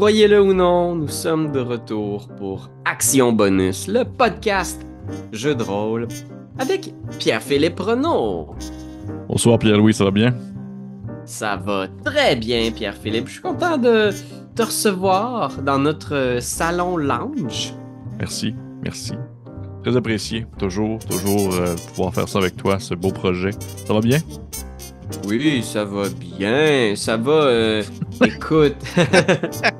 Croyez-le ou non, nous sommes de retour pour Action Bonus, le podcast jeu de rôle avec Pierre-Philippe Renaud. Bonsoir Pierre-Louis, ça va bien? Ça va très bien, Pierre-Philippe. Je suis content de te recevoir dans notre salon lounge. Merci, merci. Très apprécié. Toujours, toujours euh, pouvoir faire ça avec toi, ce beau projet. Ça va bien? Oui, ça va bien. Ça va. euh, écoute.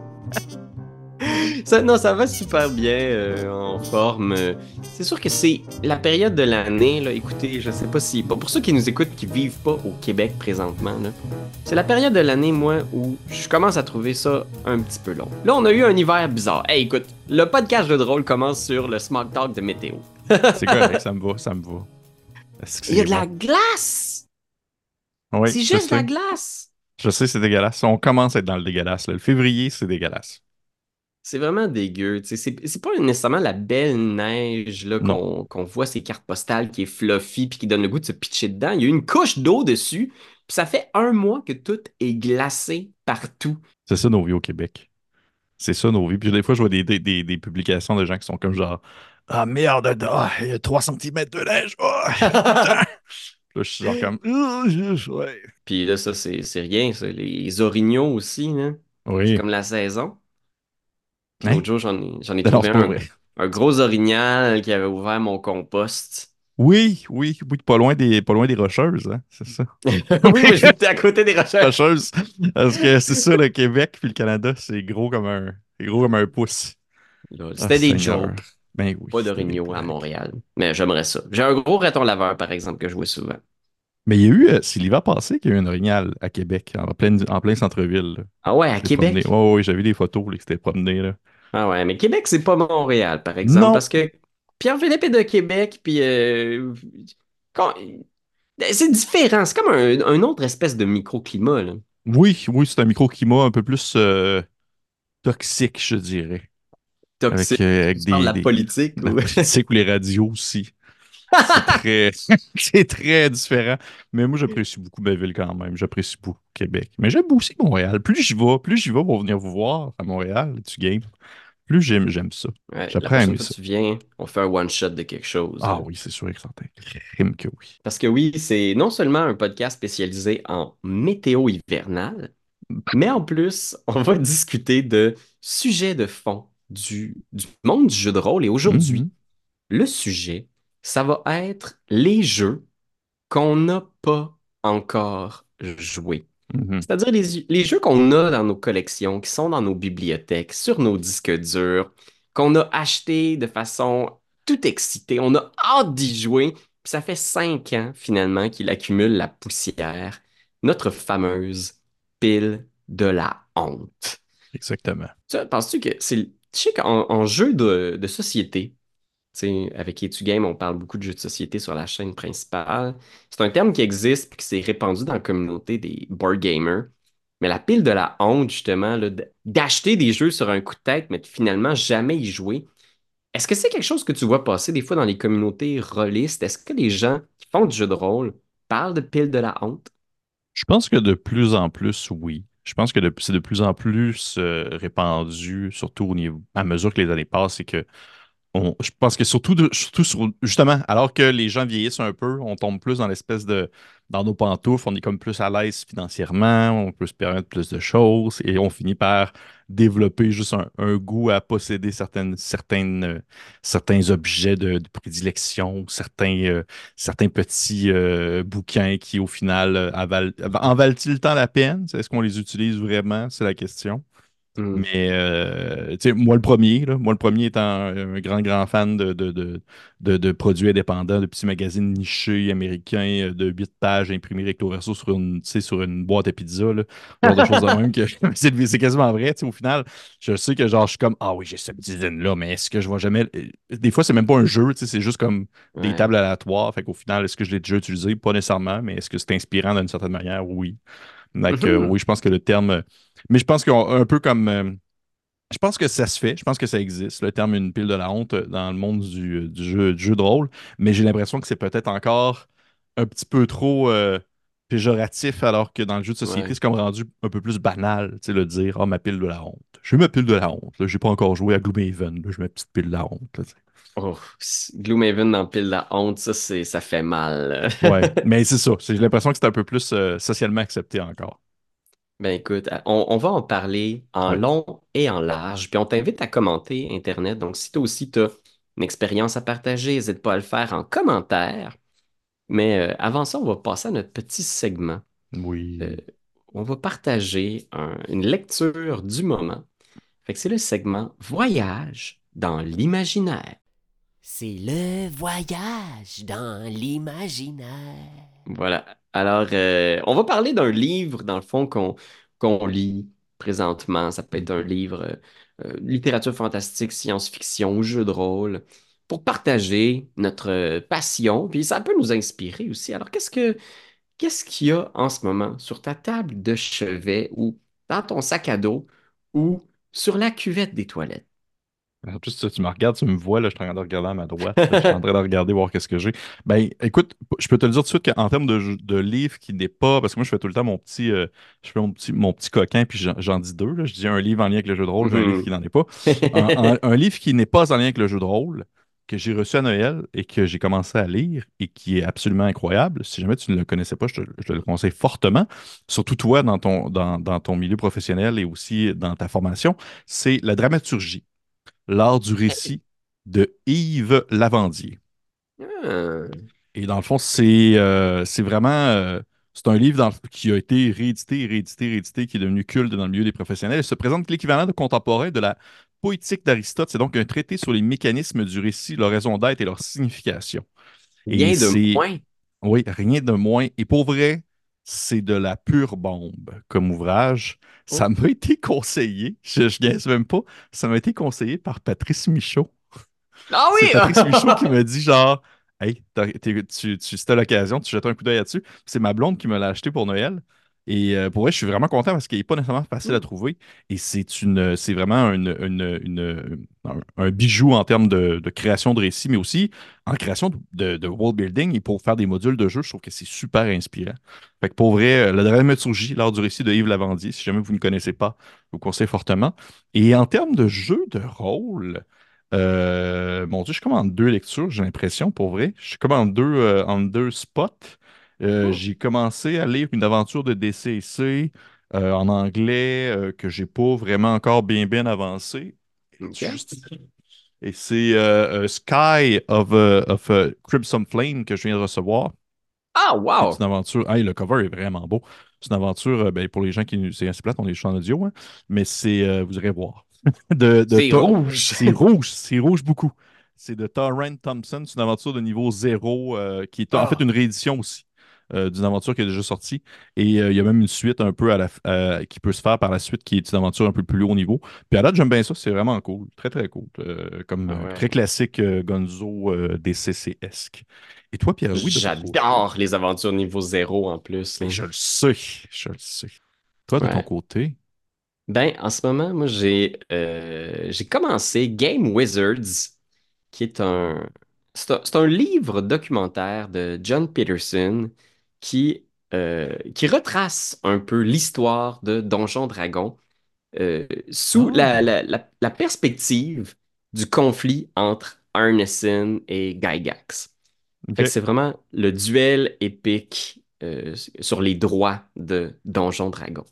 ça, non, ça va super bien euh, en forme. C'est sûr que c'est la période de l'année. Là, écoutez, je sais pas si. Pour ceux qui nous écoutent qui vivent pas au Québec présentement, là, c'est la période de l'année, moi, où je commence à trouver ça un petit peu long. Là, on a eu un hiver bizarre. Hey, écoute, le podcast de drôle commence sur le Smog Talk de météo. C'est correct, ça me va, ça me va. Il y a de la glace! Oui, c'est juste de la glace! Je sais, c'est dégueulasse. On commence à être dans le dégueulasse. là. Le février, c'est dégueulasse. C'est vraiment dégueu. C'est c'est pas nécessairement la belle neige qu'on voit ces cartes postales qui est fluffy puis qui donne le goût de se pitcher dedans. Il y a une couche d'eau dessus. Puis ça fait un mois que tout est glacé partout. C'est ça nos vies au Québec. C'est ça nos vies. Puis des fois, je vois des, des, des- des publications de gens qui sont comme genre Ah merde, ah, il y a 3 cm de neige. ah. Là, je suis genre comme Ah, ouais. Puis là, ça, c'est c'est rien. Ça. Les orignaux aussi, là. C'est Oui. comme la saison. Puis Hein? l'autre jour, j'en ai, j'en ai trouvé un, vrai. un gros orignal qui avait ouvert mon compost. Oui, oui, oui, pas loin des, pas loin des rocheuses, hein, c'est ça. oui, mais j'étais à côté des rochers. Rocheuses. Parce que c'est ça, le Québec puis le Canada, c'est gros comme un, gros comme un pouce. Ah, C'était des jokes. Ben oui. Pas d'orignaux à. Montréal. Mais j'aimerais ça. J'ai un gros raton laveur, par exemple, que je vois souvent. Mais il y a eu, euh, c'est l'hiver passé qu'il y a eu un orignal à Québec, en plein, en plein centre-ville. là. Ah ouais, à Québec? promené. Ouais, ouais, j'avais des photos là, qui s'étaient promené là. Ah ouais, mais Québec, c'est pas Montréal, par exemple. Non. Parce que Pierre-Philippe est de Québec, puis euh, quand- c'est différent. C'est comme un, un autre espèce de microclimat, là. Oui, oui, c'est un microclimat un peu plus euh, toxique, je dirais. Toxique. Avec, euh, avec des, la des- politique. la politique ou les radios aussi. C'est très, différent. Mais moi, j'apprécie beaucoup ma ville quand même. J'apprécie beaucoup Québec. Mais j'aime aussi Montréal. Plus j'y vais, plus j'y vais pour venir vous voir à Montréal, tu game. Plus j'aime, j'aime ça. Ouais, J'apprends à aimer ça. tu viens, on fait un one-shot de quelque chose. Ah là. oui, c'est sûr et certain. Crime que oui. Parce que oui, c'est non seulement un podcast spécialisé en météo hivernale, mais en plus, on va discuter de sujets de fond du, du monde du jeu de rôle. Et aujourd'hui, Mhm. le sujet, ça va être les jeux qu'on n'a pas encore joués. Mhm. C'est-à-dire les, les jeux qu'on a dans nos collections, qui sont dans nos bibliothèques, sur nos disques durs, qu'on a achetés de façon tout excitée. On a hâte d'y jouer. Puis ça fait cinq ans, finalement, qu'il accumule la poussière. Notre fameuse pile de la honte. Exactement. Ça, penses-tu que c'est... Tu sais qu'en en jeu de, de société, tu sais, avec Etu Game, on parle beaucoup de jeux de société sur la chaîne principale. C'est un terme qui existe et qui s'est répandu dans la communauté des board gamers. Mais la pile de la honte, justement, d'acheter des jeux sur un coup de tête, mais de finalement jamais y jouer. Est-ce que c'est quelque chose que tu vois passer des fois dans les communautés rôlistes? Est-ce que les gens qui font du jeu de rôle parlent de pile de la honte? Je pense que de plus en plus, oui. Je pense que c'est de plus en plus euh, répandu, surtout au niveau, à mesure que les années passent, c'est que je pense que surtout, surtout sur- justement, alors que les gens vieillissent un peu, on tombe plus dans l'espèce de, dans nos pantoufles, on est comme plus à l'aise financièrement, on peut se permettre plus de choses et on finit par développer juste un, goût à posséder certaines, certaines, euh, certains objets de, prédilection, certains, euh, certains petits euh, bouquins qui, au final, avalent- en valent-ils le temps la peine? Est-ce qu'on les utilise vraiment? C'est la question. Hmm. Mais, euh, tu sais, moi le premier, là, moi le premier étant un, grand, grand fan de, de, de, de- de produits indépendants, de petits magazines nichés américains euh, de 8 pages imprimés recto verso sur une, sur une boîte à pizza, là, genre de choses de même que c'est quasiment vrai, tu sais, au final. Je sais que genre, je suis comme, ah oui, j'ai cette dizaine-là, mais est-ce que je vais jamais. le- Des fois, c'est même pas un jeu, tu sais, c'est juste comme des tables aléatoires. Fait qu'au final, est-ce que je l'ai déjà utilisé? Pas nécessairement, mais est-ce que c'est inspirant d'une certaine manière? Oui. Donc, euh, Mhm. oui, je pense que le terme. Mais je pense qu'un peu comme. euh, je pense que ça se fait, je pense que ça existe, le terme une pile de la honte euh, dans le monde du, du jeu, du jeu de rôle, mais j'ai l'impression que c'est peut-être encore un petit peu trop euh, péjoratif, alors que dans le jeu de société, Ouais. c'est comme rendu un peu plus banal, tu sais, le dire, ah, ma pile de la honte. j'ai ma pile de la honte. J'ai pas encore joué à Gloomhaven. J'ai ma petite pile de la honte. là, tu sais. Oh, Gloomhaven dans Pile la honte, ça, c'est, ça fait mal. Ouais, mais c'est ça. J'ai l'impression que c'est un peu plus euh, socialement accepté encore. Ben écoute, on, on va en parler en Ouais. long et en large, puis on t'invite à commenter Internet. Donc, si toi aussi tu as une expérience à partager, n'hésite pas à le faire en commentaire. Mais euh, avant ça, on va passer à notre petit segment. Euh, Oui. on va partager un- une lecture du moment. Fait que c'est le segment Voyage dans l'imaginaire. C'est le voyage dans l'imaginaire. Voilà. Alors, euh, on va parler d'un livre, dans le fond, qu'on lit présentement. Ça peut être un livre euh, euh, littérature fantastique, science-fiction jeu de rôle, pour partager notre passion. Puis ça peut nous inspirer aussi. Alors, qu'est-ce que qu'est-ce qu'il y a en ce moment sur ta table de chevet ou dans ton sac à dos ou sur la cuvette des toilettes? En plus, tu, tu me regardes, tu me vois, là, je suis en train de regarder à ma droite. là, je suis en train de regarder, voir qu'est-ce que j'ai. Ben, écoute, je peux te le dire tout de suite qu'en termes de, de livre qui n'est pas. Parce que moi, je fais tout le temps mon petit, euh, je fais mon petit, mon petit coquin, puis j'en dis deux. là. Je dis un livre en lien avec le jeu de rôle, un livre Mhm. qui n'en est pas. Un, un- un livre qui n'est pas en lien avec le jeu de rôle, que j'ai reçu à Noël et que j'ai commencé à lire et qui est absolument incroyable. Si jamais tu ne le connaissais pas, je te, je te le conseille fortement. Surtout toi, dans ton, dans, dans ton milieu professionnel et aussi dans ta formation, c'est la dramaturgie. L'art du récit de Yves Lavandier. Ah. Et dans le fond, c'est euh, vraiment. euh, c'est un livre dans qui a été réédité, réédité, réédité, qui est devenu culte dans le milieu des professionnels. Il se présente l'équivalent de contemporain de la poétique d'Aristote. C'est donc un traité sur les mécanismes du récit, leur raison d'être et leur signification. Et Rien de moins. Oui, rien de moins. Et pour vrai, c'est de la pure bombe comme ouvrage. Ça Oh. m'a été conseillé, je ne niaise même pas, ça m'a été conseillé par Patrice Michaud. Ah oui! Patrice Michaud qui me dit genre, hey, t'as- t'es- tu, tu, si t'as l'occasion, tu jettes un coup d'œil là-dessus. C'est ma blonde qui me l'a acheté pour Noël. Et euh, pour vrai, je suis vraiment content parce qu'il n'est pas nécessairement facile à Mm. trouver. Et c'est une, c'est vraiment une, une- une- un, un bijou en termes de, de création de récits, mais aussi en création de, de world building et pour faire des modules de jeu, je trouve que c'est super inspirant. Fait que pour vrai, euh, la dramaturgie, l'art du récit de Yves Lavandier, si jamais vous ne connaissez pas, je vous conseille fortement. Et en termes de jeu de rôle, euh, mon Dieu, je suis comme en deux lectures, j'ai l'impression, pour vrai. Je suis comme en deux, euh, en deux spots. Euh, Oh. j'ai commencé à lire une aventure de DCC euh, en anglais euh, que j'ai pas vraiment encore bien bien avancé. Et c'est euh, Sky of, of Crimson Flame que je viens de recevoir. Ah, C'est wow! une aventure. Hey, le cover est vraiment beau. C'est une aventure, ben, pour les gens qui. nous- C'est assez plate, on est juste en audio, hein, mais c'est. vous irez voir. de, de C'est rouge! C'est rouge, c'est rouge beaucoup. C'est de Torrent Thompson. C'est une aventure de niveau zéro euh, qui est en Ah. fait une réédition aussi d'une aventure qui est déjà sortie. Et euh, il y a même une suite un peu à la, f- euh, qui peut se faire par la suite qui est une aventure un peu plus haut niveau. Puis à date, j'aime bien ça. C'est vraiment cool. Très, très cool. Euh, comme Ah euh, ouais. très classique euh, Gonzo euh, DCC-esque. Et toi, Pierre-Louis? J'adore les aventures niveau zéro en plus. Je le sais, je le sais. Toi, de ton côté, Ben, en ce moment, moi, j'ai euh, j'ai commencé Game Wizards, qui est un... C'est un, c'est un livre documentaire de John Peterson qui, euh, qui retrace un peu l'histoire de Donjon Dragon euh, sous Ah. la, la, la, la perspective du conflit entre Arneson et Gygax. C'est vraiment le duel épique euh, sur les droits de Donjon Dragon.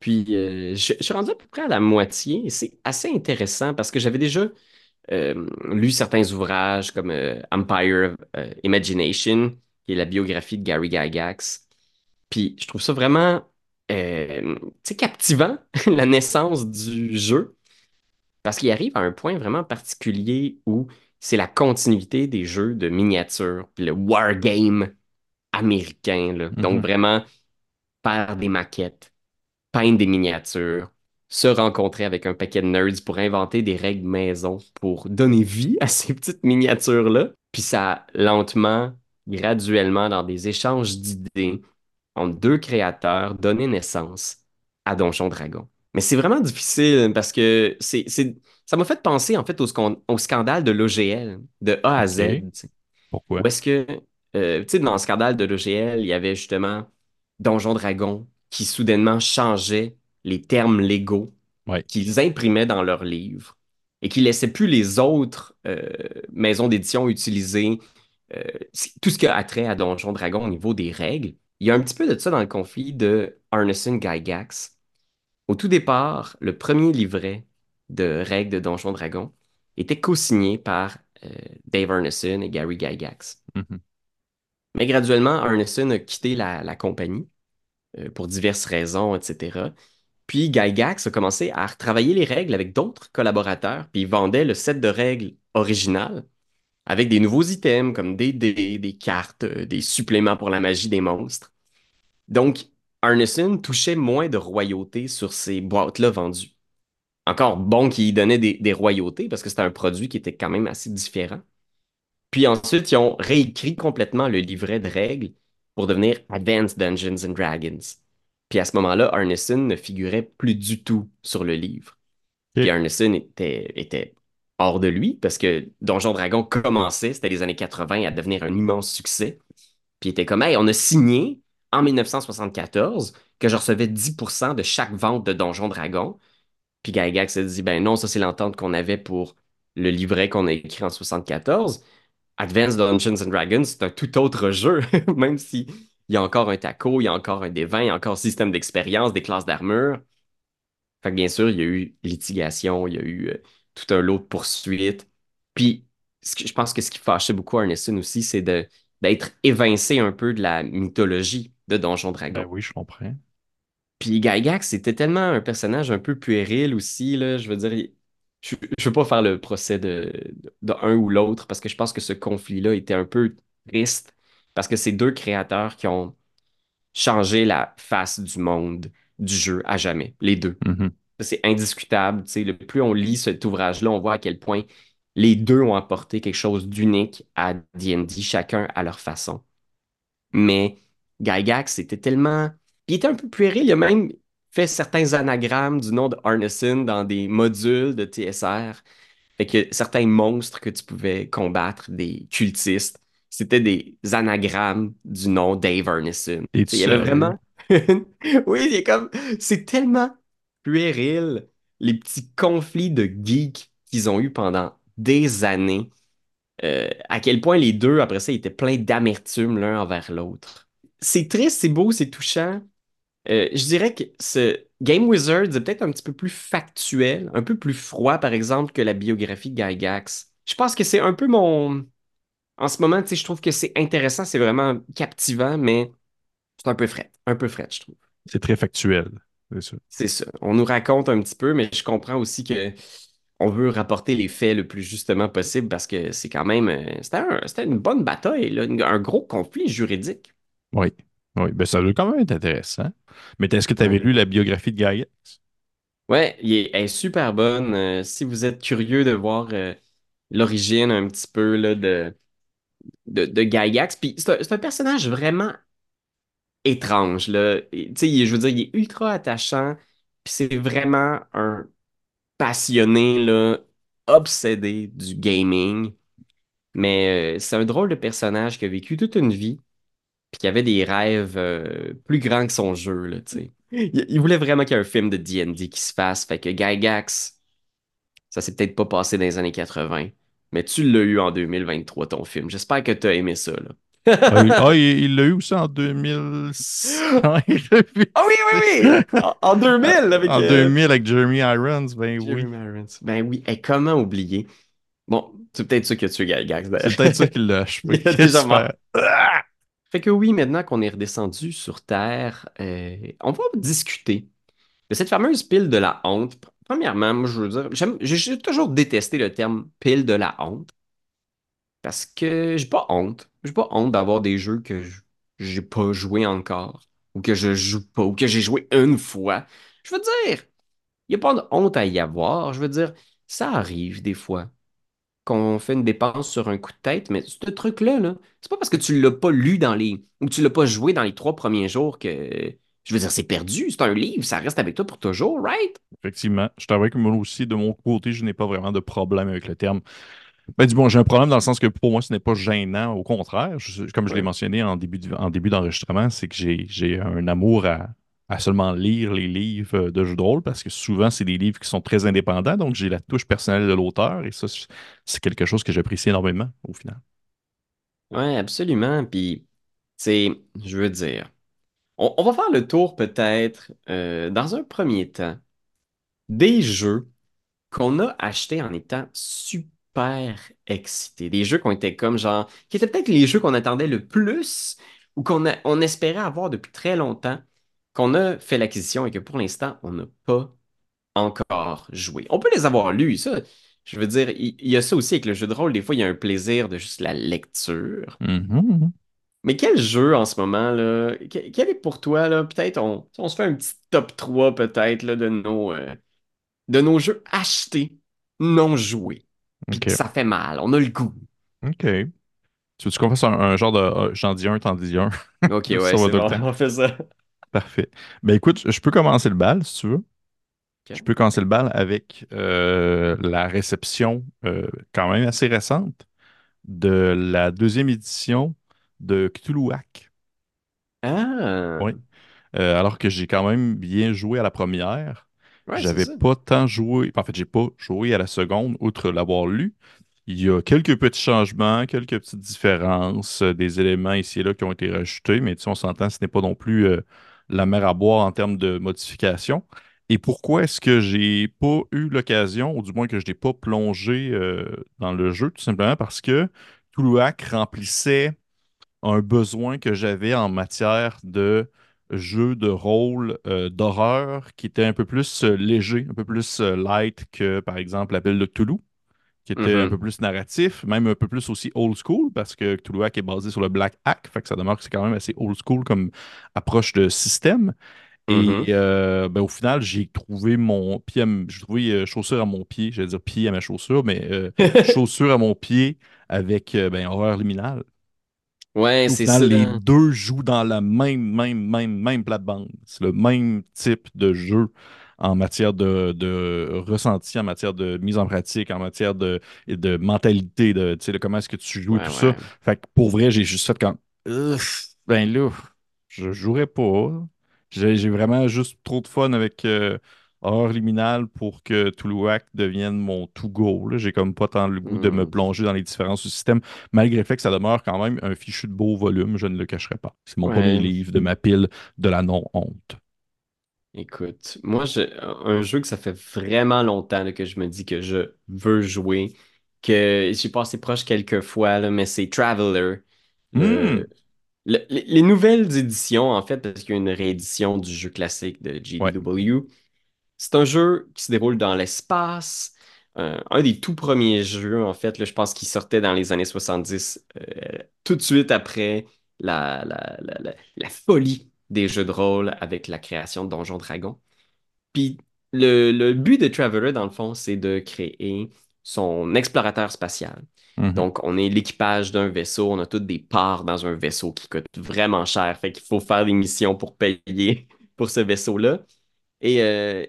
Puis je, je suis rendu à peu près à la moitié et c'est assez intéressant parce que j'avais déjà lu certains ouvrages comme Empire euh, Imagination, qui est la biographie de Gary Gygax. Puis je trouve ça vraiment euh, captivant, la naissance du jeu, parce qu'il arrive à un point vraiment particulier où c'est la continuité des jeux de miniatures, puis le wargame américain. là. Donc Mhm. vraiment faire des maquettes, peindre des miniatures, se rencontrer avec un paquet de nerds pour inventer des règles maison pour donner vie à ces petites miniatures-là. Puis ça, lentement, graduellement, dans des échanges d'idées entre deux créateurs, donner naissance à Donjon Dragon. Mais c'est vraiment difficile parce que c'est, ça m'a fait penser en fait au, scan- au scandale de l'OGL, de A à Z. Pourquoi? Est-ce que, euh, tu sais, dans le scandale de l'OGL, il y avait justement Donjon Dragon qui soudainement changeait les termes légaux Ouais. qu'ils imprimaient dans leurs livres et qui laissaient plus les autres euh, maisons d'édition utiliser tout ce qui a trait à Donjon Dragon au niveau des règles. Il y a un petit peu de ça dans le conflit de Arneson Gygax. Au tout départ, le premier livret de règles de Donjon Dragon était co-signé par euh, Dave Arneson et Gary Gygax. Mhm. Mais graduellement, Arneson a quitté la, la compagnie euh, pour diverses raisons, etc. Puis Gygax a commencé à retravailler les règles avec d'autres collaborateurs, puis il vendait le set de règles original avec des nouveaux items comme des dés, des cartes, euh, des suppléments pour la magie des monstres. Donc, Arneson touchait moins de royautés sur ces boîtes-là vendues. Encore bon qu'il donnait des, des royautés parce que c'était un produit qui était quand même assez différent. Puis ensuite, ils ont réécrit complètement le livret de règles pour devenir Advanced Dungeons and Dragons. Puis à ce moment-là, Arneson ne figurait plus du tout sur le livre. Puis Arneson était, était hors de lui parce que Donjon Dragon commençait, c'était les années 80, à devenir un immense succès. Puis il était comme, hey, on a signé en 1974 que je recevais 10% de chaque vente de Donjon Dragon. Puis Gygax s'est dit, ben non, ça c'est l'entente qu'on avait pour le livret qu'on a écrit en 74. Advanced Dungeons and Dragons, c'est un tout autre jeu, même si il y a encore un taco, il y a encore un des il y a encore un système d'expérience, des classes d'armure. Fait que bien sûr, il y a eu litigation, il y a eu euh, tout un lot de poursuites. Puis, ce que- je pense que ce qui fâchait beaucoup Arneson aussi, c'est de d'être évincé un peu de la mythologie de Donjon Dragon. Ben oui, je comprends. Puis Gygax, c'était tellement un personnage un peu puéril aussi, là. Je veux dire, je, je veux pas faire le procès de, de un ou l'autre parce que je pense que ce conflit-là était un peu triste parce que c'est deux créateurs qui ont changé la face du monde du jeu à jamais, les deux. Mhm. Ça, C'est indiscutable. tu sais, le plus on lit cet ouvrage-là, on voit à quel point les deux ont apporté quelque chose d'unique à D&D, chacun à leur façon. Mais Gygax, c'était tellement... Il était un peu puéril. Il a même fait certains anagrammes du nom de Arneson dans des modules de TSR. Fait que certains monstres que tu pouvais combattre, des cultistes, c'était des anagrammes du nom Dave Arneson. Il y avait vraiment... Oui, il est comme... C'est tellement les petits conflits de geeks qu'ils ont eu pendant des années. Euh, à quel point les deux, après ça, étaient pleins d'amertume l'un envers l'autre. C'est triste, c'est beau, c'est touchant. Euh, je dirais que ce Game Wizards est peut-être un petit peu plus factuel, un peu plus froid, par exemple, que la biographie de Gygax. Je pense que c'est un peu mon... En ce moment, je trouve que c'est intéressant, c'est vraiment captivant, mais c'est un peu fret, un peu fret, je trouve. C'est très factuel. C'est ça. On nous raconte un petit peu, mais je comprends aussi que on veut rapporter les faits le plus justement possible parce que c'est quand même... euh, C'était un- c'était une bonne bataille, là, un gros conflit juridique. Oui. Oui. Ben, ça doit quand même être intéressant. Mais est-ce que tu avais lu la biographie de il est- elle est super bonne. Euh, si vous êtes curieux de voir euh, l'origine un petit peu là, de, de, puis c'est un, c'est un personnage vraiment étrange. Là. Je veux dire, il est ultra attachant, puis c'est vraiment un passionné, là, obsédé du gaming. Mais euh, c'est un drôle de personnage qui a vécu toute une vie, puis qui avait des rêves euh, plus grands que son jeu, là. Il, voulait vraiment qu'il y ait un film de D&D qui se fasse, fait que Gygax, ça s'est peut-être pas passé dans les années 80, mais tu l'as eu en 2023, ton film. J'espère que tu as aimé ça. Ah, il ah, il- il l'a eu aussi en 2006. Ah oui, oui, oui! En, en 2000, avec... En euh, 2000 avec Jeremy Irons, ben oui. Jeremy Irons. Ben oui, et comment oublier? Bon, c'est peut-être ça qui a tué Gygax, d'ailleurs. C'est peut-être ça qui l'a achevé. Il a déjà J'espère. Fait que oui, maintenant qu'on est redescendu sur Terre, euh, on va discuter de cette fameuse pile de la honte. Premièrement, moi, je veux dire, j'ai toujours détesté le terme pile de la honte parce que j'ai pas honte. J'ai pas honte d'avoir des jeux que j'ai pas joué encore ou que je joue pas ou que j'ai joué une fois. Je veux dire, il n'y a pas de honte à y avoir. Je veux dire, ça arrive des fois qu'on fait une dépense sur un coup de tête, mais ce truc-là, là, c'est pas parce que tu l'as pas lu dans les ou tu l'as pas joué dans les trois premiers jours que je veux dire c'est perdu. C'est un livre, ça reste avec toi pour toujours, right? Effectivement. Je t'avoue que moi aussi, de mon côté, je n'ai pas vraiment de problème avec le terme. Ben, du bon, j'ai un problème dans le sens que pour moi, ce n'est pas gênant. Au contraire, Je- comme je l'ai mentionné en début de- en début d'enregistrement, c'est que j'ai j'ai un amour à, à seulement lire les livres de jeux de rôle parce que souvent, c'est des livres qui sont très indépendants. Donc, j'ai la touche personnelle de l'auteur et ça, c'est quelque chose que j'apprécie énormément au final. Ouais, absolument. Puis, c'est, je veux dire, on, on va faire le tour peut-être euh, dans un premier temps des jeux qu'on a achetés en étant super excités. Des jeux qui ont été comme genre, qui étaient peut-être les jeux qu'on attendait le plus ou qu'on a- on espérait avoir depuis très longtemps, qu'on a fait l'acquisition et que pour l'instant, on n'a pas encore joué. On peut les avoir lus, ça. Je veux dire, il il y, a ça aussi avec le jeu de rôle. Des fois, il y a un plaisir de juste la lecture. Mhm. Mais quel jeu en ce moment, là, que- quel est pour toi, là, peut-être on, on se fait un petit top 3 peut-être là, de nos, euh, de nos jeux achetés, non joués. Puis ça fait mal, on a le goût. OK. Tu veux-tu qu'on fasse un, un genre de euh, j'en dis un, t'en dis un? Ok, ouais, va c'est bon, on fait ça. Parfait. Ben écoute, je peux commencer le bal si tu veux. Je peux commencer le bal avec euh, la réception euh, quand même assez récente de la deuxième édition de Cthulhuac. Ah, Oui. Euh, alors que j'ai quand même bien joué à la première. Ouais, J'avais pas tant joué. En fait, j'ai pas joué à la seconde, outre l'avoir lu. Il y a quelques petits changements, quelques petites différences, euh, des éléments ici et là qui ont été rajoutés, mais tu sais, on s'entend, ce n'est pas non plus euh, la mer à boire en termes de modification. Et pourquoi est-ce que j'ai pas eu l'occasion, ou du moins que je n'ai pas plongé euh, dans le jeu, tout simplement parce que Toulouac remplissait un besoin que j'avais en matière de jeu de rôle euh, d'horreur qui était un peu plus euh, léger, un peu plus euh, light que, par exemple, L'appel de Cthulhu qui était un peu Mhm. plus narratif, même un peu plus aussi old school, parce que Cthulhuac est basé sur le Black Hack, fait que ça demeure que c'est quand même assez old school comme approche de système. Et Mhm. euh, ben, au final, j'ai trouvé mon pied, j'ai trouvé chaussure à mon pied, j'allais dire pied à ma chaussure, mais chaussure à mon pied avec ben, horreur liminale. Ouais, c'est ça. les deux jouent dans la même, même, même, même plate-bande. C'est le même type de jeu en matière de, de ressenti, en matière de mise en pratique, en matière de, de mentalité, de, tu sais, de comment est-ce que tu joues et Ouais, tout ça. Fait que pour vrai, j'ai juste fait comme, ben là, je jouerais pas. J'ai j'ai vraiment juste trop de fun avec euh, Horreur Liminale pour que Toulouac devienne mon to-go. J'ai comme pas tant le goût de me Hmm. plonger dans les différents sous-systèmes malgré le fait que ça demeure quand même un fichu de beau volume, je ne le cacherai pas. C'est mon premier livre de ma pile de la non-honte. Écoute, moi, je, un jeu que ça fait vraiment longtemps là, que je me dis que je veux jouer, que j'ai passé proche quelques fois, là, mais c'est Traveler. Hmm, Le, le- les les nouvelles éditions, en fait, parce qu'il y a une réédition du jeu classique de ouais. C'est un jeu qui se déroule dans l'espace. Euh, un des tout premiers jeux, en fait, là, je pense qu'il sortait dans les années 70, euh, tout de suite après la, la, la, la- folie des jeux de rôle avec la création de Donjons Dragons. Puis le, le but de Traveler, dans le fond, c'est de créer son explorateur spatial. Mhm. Donc, on est l'équipage d'un vaisseau, on a toutes des parts dans un vaisseau qui coûte vraiment cher, fait qu'il faut faire des missions pour payer pour ce vaisseau-là. Et euh,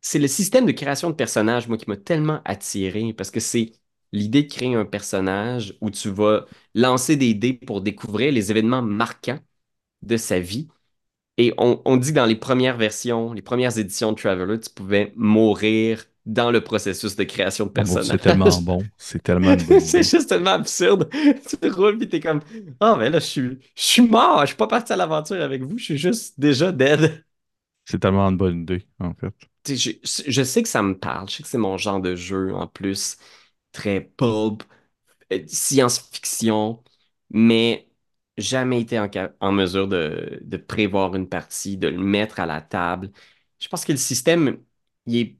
c'est le système de création de personnages, moi, qui m'a tellement attiré, parce que c'est l'idée de créer un personnage où tu vas lancer des dés pour découvrir les événements marquants de sa vie. Et on, on dit que dans les premières versions, les premières éditions de Traveler, tu pouvais mourir dans le processus de création de Oh, bon, c'est personnage. tellement bon. C'est tellement C'est juste tellement absurde. Tu roules pis t'es comme Ah, mais là, je suis, je suis mort, je suis pas parti à l'aventure avec vous, je suis juste déjà dead. C'est tellement une bonne idée, en fait. Je, je sais que ça me parle, je sais que c'est mon genre de jeu en plus, très pulp, euh, science-fiction, mais jamais été en, en mesure de, de prévoir une partie, de le mettre à la table. Je pense que le système, il est,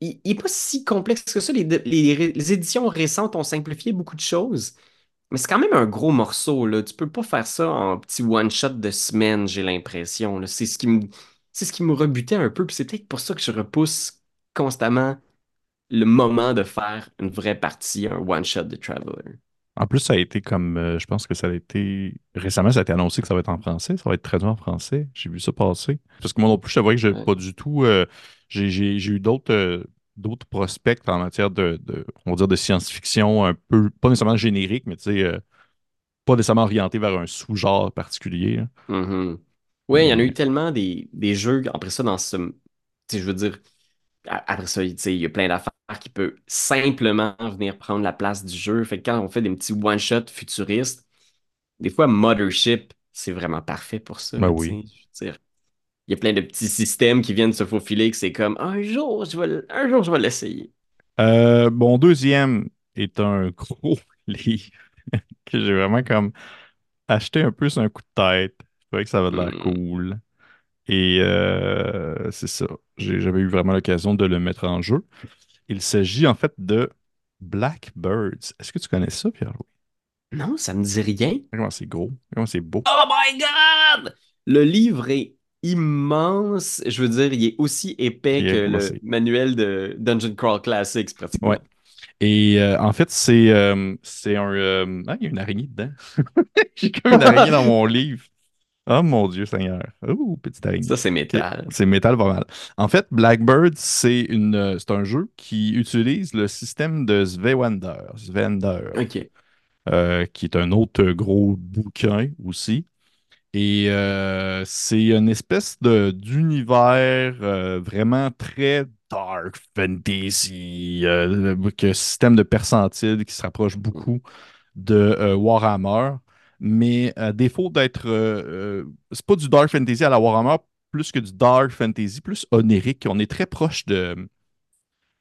il, est pas si complexe que ça. Les, les- éditions récentes ont simplifié beaucoup de choses, mais c'est quand même un gros morceau, là. Tu peux pas faire ça en petit one-shot de semaine, j'ai l'impression. C'est ce qui me, c'est ce qui me rebutait un peu, puis c'est peut-être pour ça que je repousse constamment le moment de faire une vraie partie, un one-shot de Traveler. En plus, ça a été comme, euh, je pense que ça a été, récemment, ça a été annoncé que ça va être en français, ça va être traduit en français. J'ai vu ça passer. Parce que moi non plus, je t'avoue que j'ai Ouais. pas du tout, euh, j'ai eu d'autres euh, d'autres prospects en matière de, de- on va dire, de science-fiction un peu, pas nécessairement générique, mais tu sais, pas nécessairement orienté vers un sous-genre particulier. Ouais, il y en a Mais eu tellement des, des jeux après ça dans ce. Tu sais, je veux dire, après ça, tu sais, il y a plein d'affaires qui peuvent simplement venir prendre la place du jeu. Fait que quand on fait des petits one-shots futuristes, des fois, Mothership, c'est vraiment parfait pour ça, ben oui. sais. Je veux dire, il y a plein de petits systèmes qui viennent se faufiler, que c'est comme un jour, je vais, un jour, je vais l'essayer. Euh, mon deuxième est un gros livre que j'ai vraiment comme acheté un peu sur un coup de tête. Trouvais que ça avait de l'air Hmm. cool. Et euh, c'est ça. J'ai jamais eu vraiment l'occasion de le mettre en jeu. Il s'agit en fait de Blackbirds. Est-ce que tu connais ça, Pierre-Louis? Non, ça me dit rien. Comment c'est gros? Comment c'est beau? Oh my God! Le livre est immense. Je veux dire, il est aussi épais que le manuel de Dungeon Crawl Classics, pratiquement. Ouais. Et euh, en fait, c'est euh, un. euh, Ah, il y a une araignée dedans. J'ai comme une araignée dans mon livre. Oh mon Dieu Seigneur. Oh, petite araignée. Ça, c'est métal. C'est métal pas mal. En fait, Blackbird, c'est une, euh, c'est un jeu qui utilise le système de Svender, Svender, OK. euh, qui est un autre gros bouquin aussi. Et euh, c'est une espèce de d'univers euh, vraiment très dark fantasy, euh, système de percentile qui se rapproche beaucoup de Warhammer. Mais à défaut d'être. euh, euh, c'est pas du dark fantasy à la Warhammer, plus que du dark fantasy, plus onirique. On est très proche de,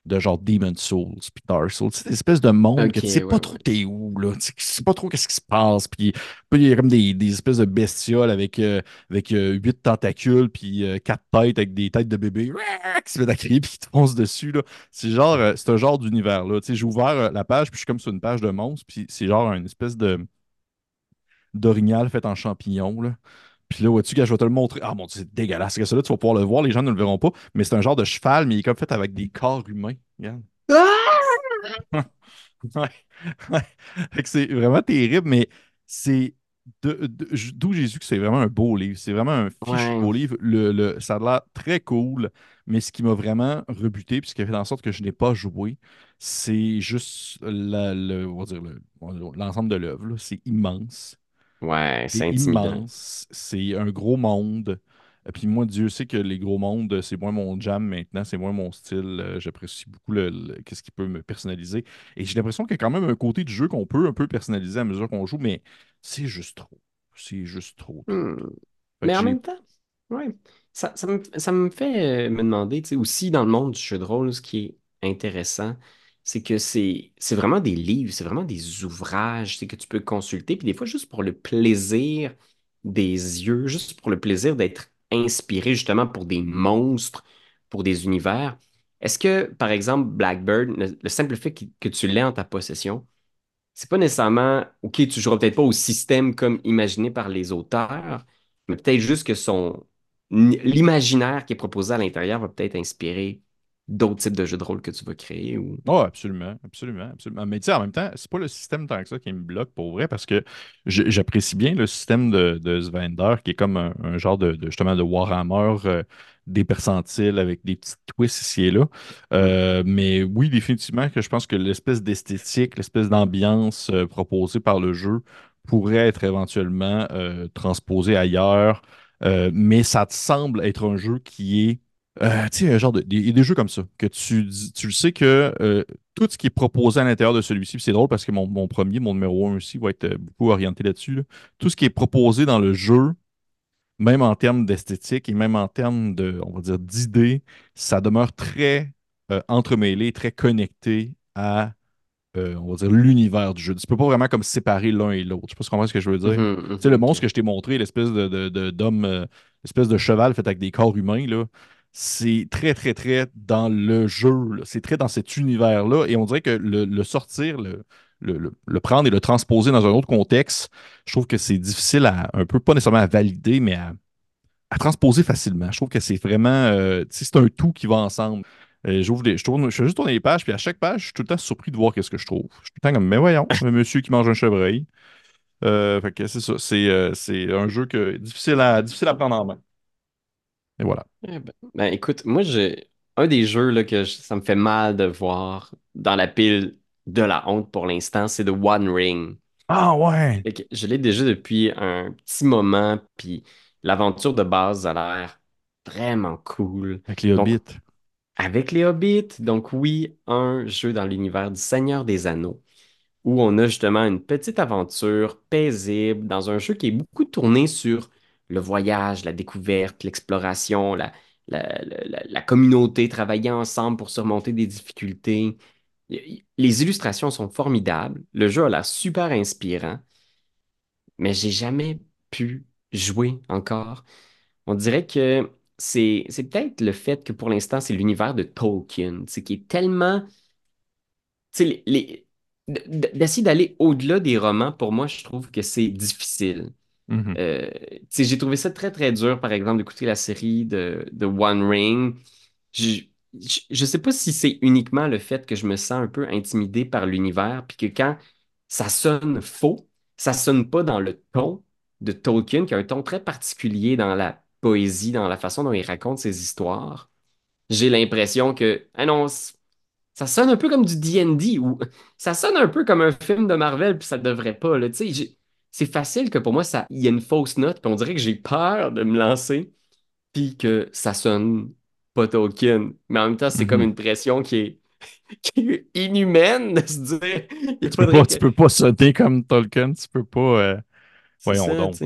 de genre Demon's Souls puis Dark Souls. C'est une espèce de monde que tu sais ouais, pas trop t'es où, là. Tu sais pas trop qu'est-ce qui se passe. Puis il y a comme des, des espèces de bestioles avec, euh, avec euh, huit tentacules puis euh, quatre têtes avec des têtes de bébé qui se mettent à crier puis qui te foncent dessus, là. C'est genre, c'est un genre d'univers-là. Tu sais, j'ai ouvert la page puis je suis comme sur une page de monstres puis c'est genre une espèce de d'orignal fait en champignon, là. Puis là, vois-tu, je vais te le montrer. Ah mon Dieu, c'est dégueulasse. Que ça, là, tu vas pouvoir le voir, les gens ne le verront pas, mais c'est un genre de cheval, mais il est comme fait avec des corps humains. Regarde. Ah! Ouais, ouais. C'est vraiment terrible, mais c'est d'où j'ai su que c'est vraiment un beau livre. C'est vraiment un fichu Ouais. beau livre. Le, le- ça a l'air très cool, mais ce qui m'a vraiment rebuté, puis ce qui a fait en sorte que je n'ai pas joué, c'est juste le, l'ensemble de l'œuvre. C'est immense. Ouais, C'est intimidant. immense. C'est un gros monde. Et puis moi, Dieu sait que les gros mondes, c'est moins mon jam maintenant, c'est moins mon style. Euh, J'apprécie beaucoup le, le- qu'est-ce qui peut me personnaliser. Et j'ai l'impression qu'il y a quand même un côté du jeu qu'on peut un peu personnaliser à mesure qu'on joue, mais c'est juste trop. C'est juste trop, trop, Hmm. trop. Mais en même temps, ouais, ça, ça me, ça me fait euh, me demander, tu sais, aussi dans le monde du jeu de rôle, ce qui est intéressant, c'est que c'est c'est vraiment des livres, c'est vraiment des ouvrages, sais, que tu peux consulter, puis des fois juste pour le plaisir des yeux, juste pour le plaisir d'être inspiré justement pour des monstres, pour des univers. Est-ce que, par exemple, Blackbird, le, le simple fait que, que tu l'aies en ta possession, c'est pas nécessairement, OK, tu joueras peut-être pas au système comme imaginé par les auteurs, mais peut-être juste que son l'imaginaire qui est proposé à l'intérieur va peut-être inspirer d'autres types de jeux de rôle que tu vas créer ou. Oh, absolument, absolument, absolument. Mais tu en même temps, c'est pas le système tant que ça qui me bloque pour vrai, parce que j'apprécie bien le système de, de qui est comme un, genre de, de- Warhammer, euh, des percentiles avec des petits twists ici et là. Euh, mais oui, définitivement je pense que l'espèce d'esthétique, l'espèce d'ambiance euh, proposée par le jeu pourrait être éventuellement transposée ailleurs. Mais ça te semble être un jeu qui est euh, tu sais, genre de, il y a des jeux comme ça, que tu, tu le sais que euh, tout ce qui est proposé à l'intérieur de celui-ci, c'est drôle parce que mon, mon premier, mon numéro un aussi, va être euh, beaucoup orienté là-dessus. là. Tout ce qui est proposé dans le jeu, même en termes d'esthétique et même en termes de, on va dire, d'idées, ça demeure très euh, entremêlé, très connecté à, on va dire, l'univers du jeu. Tu peux pas vraiment comme séparer l'un et l'autre. Je sais pas si tu comprends ce que je veux dire. Mhm, Tu sais, le mhm, monstre que je t'ai montré, l'espèce de, d'homme, l'espèce de cheval fait avec des corps humains, là, c'est très, très, très dans le jeu. C'est très dans cet univers-là. Et on dirait que le, sortir, le, prendre et le transposer dans un autre contexte, je trouve que c'est difficile à, un peu, pas nécessairement à valider, mais à, transposer facilement. Je trouve que c'est vraiment, euh, c'est un tout qui va ensemble. Euh, je, tourne, juste tourner les pages, puis à chaque page, je suis tout le temps surpris de voir qu'est-ce que je trouve. Je suis tout le temps comme, mais voyons, un monsieur qui mange un chevreuil. Euh, que c'est ça. C'est un jeu difficile à prendre en main. Et voilà. Eh ben, ben, écoute, moi, j'ai un des jeux là, que je- ça me fait mal de voir dans la pile de la honte pour l'instant, c'est The One Ring. Ah ouais! Je l'ai déjà depuis un petit moment, puis l'aventure de base a l'air vraiment cool. Avec les Donc, Hobbits. avec les Hobbits, donc oui, un jeu dans l'univers du Seigneur des Anneaux, où on a justement une petite aventure paisible dans un jeu qui est beaucoup tourné sur le voyage, la découverte, l'exploration, la, la, communauté, travailler ensemble pour surmonter des difficultés. Les illustrations sont formidables, le jeu a l'air super inspirant, mais j'ai jamais pu jouer encore. On dirait que c'est peut-être le fait que pour l'instant, c'est l'univers de Tolkien, qui est tellement... les, d'essayer d'aller au-delà des romans, pour moi, je trouve que c'est difficile. Mhm. Euh, j'ai trouvé ça très, très dur, par exemple, d'écouter la série de, de One Ring. Je, je, je sais pas si c'est uniquement le fait que je me sens un peu intimidé par l'univers, puis que quand ça sonne faux, ça sonne pas dans le ton de Tolkien, qui a un ton très particulier dans la poésie, dans la façon dont il raconte ses histoires. J'ai l'impression que, ah non, ça sonne un peu comme du D&D ou ça sonne un peu comme un film de Marvel, puis ça devrait pas. Tu sais, c'est facile que pour moi, ça, il y a une fausse note, puis on dirait que j'ai peur de me lancer, puis que ça sonne pas Tolkien. Mais en même temps, c'est comme Mhm. une pression qui est, qui est inhumaine de se dire, Tu peux pas, tu peux pas sonner comme Tolkien, tu peux pas. euh, Voyons ça, donc.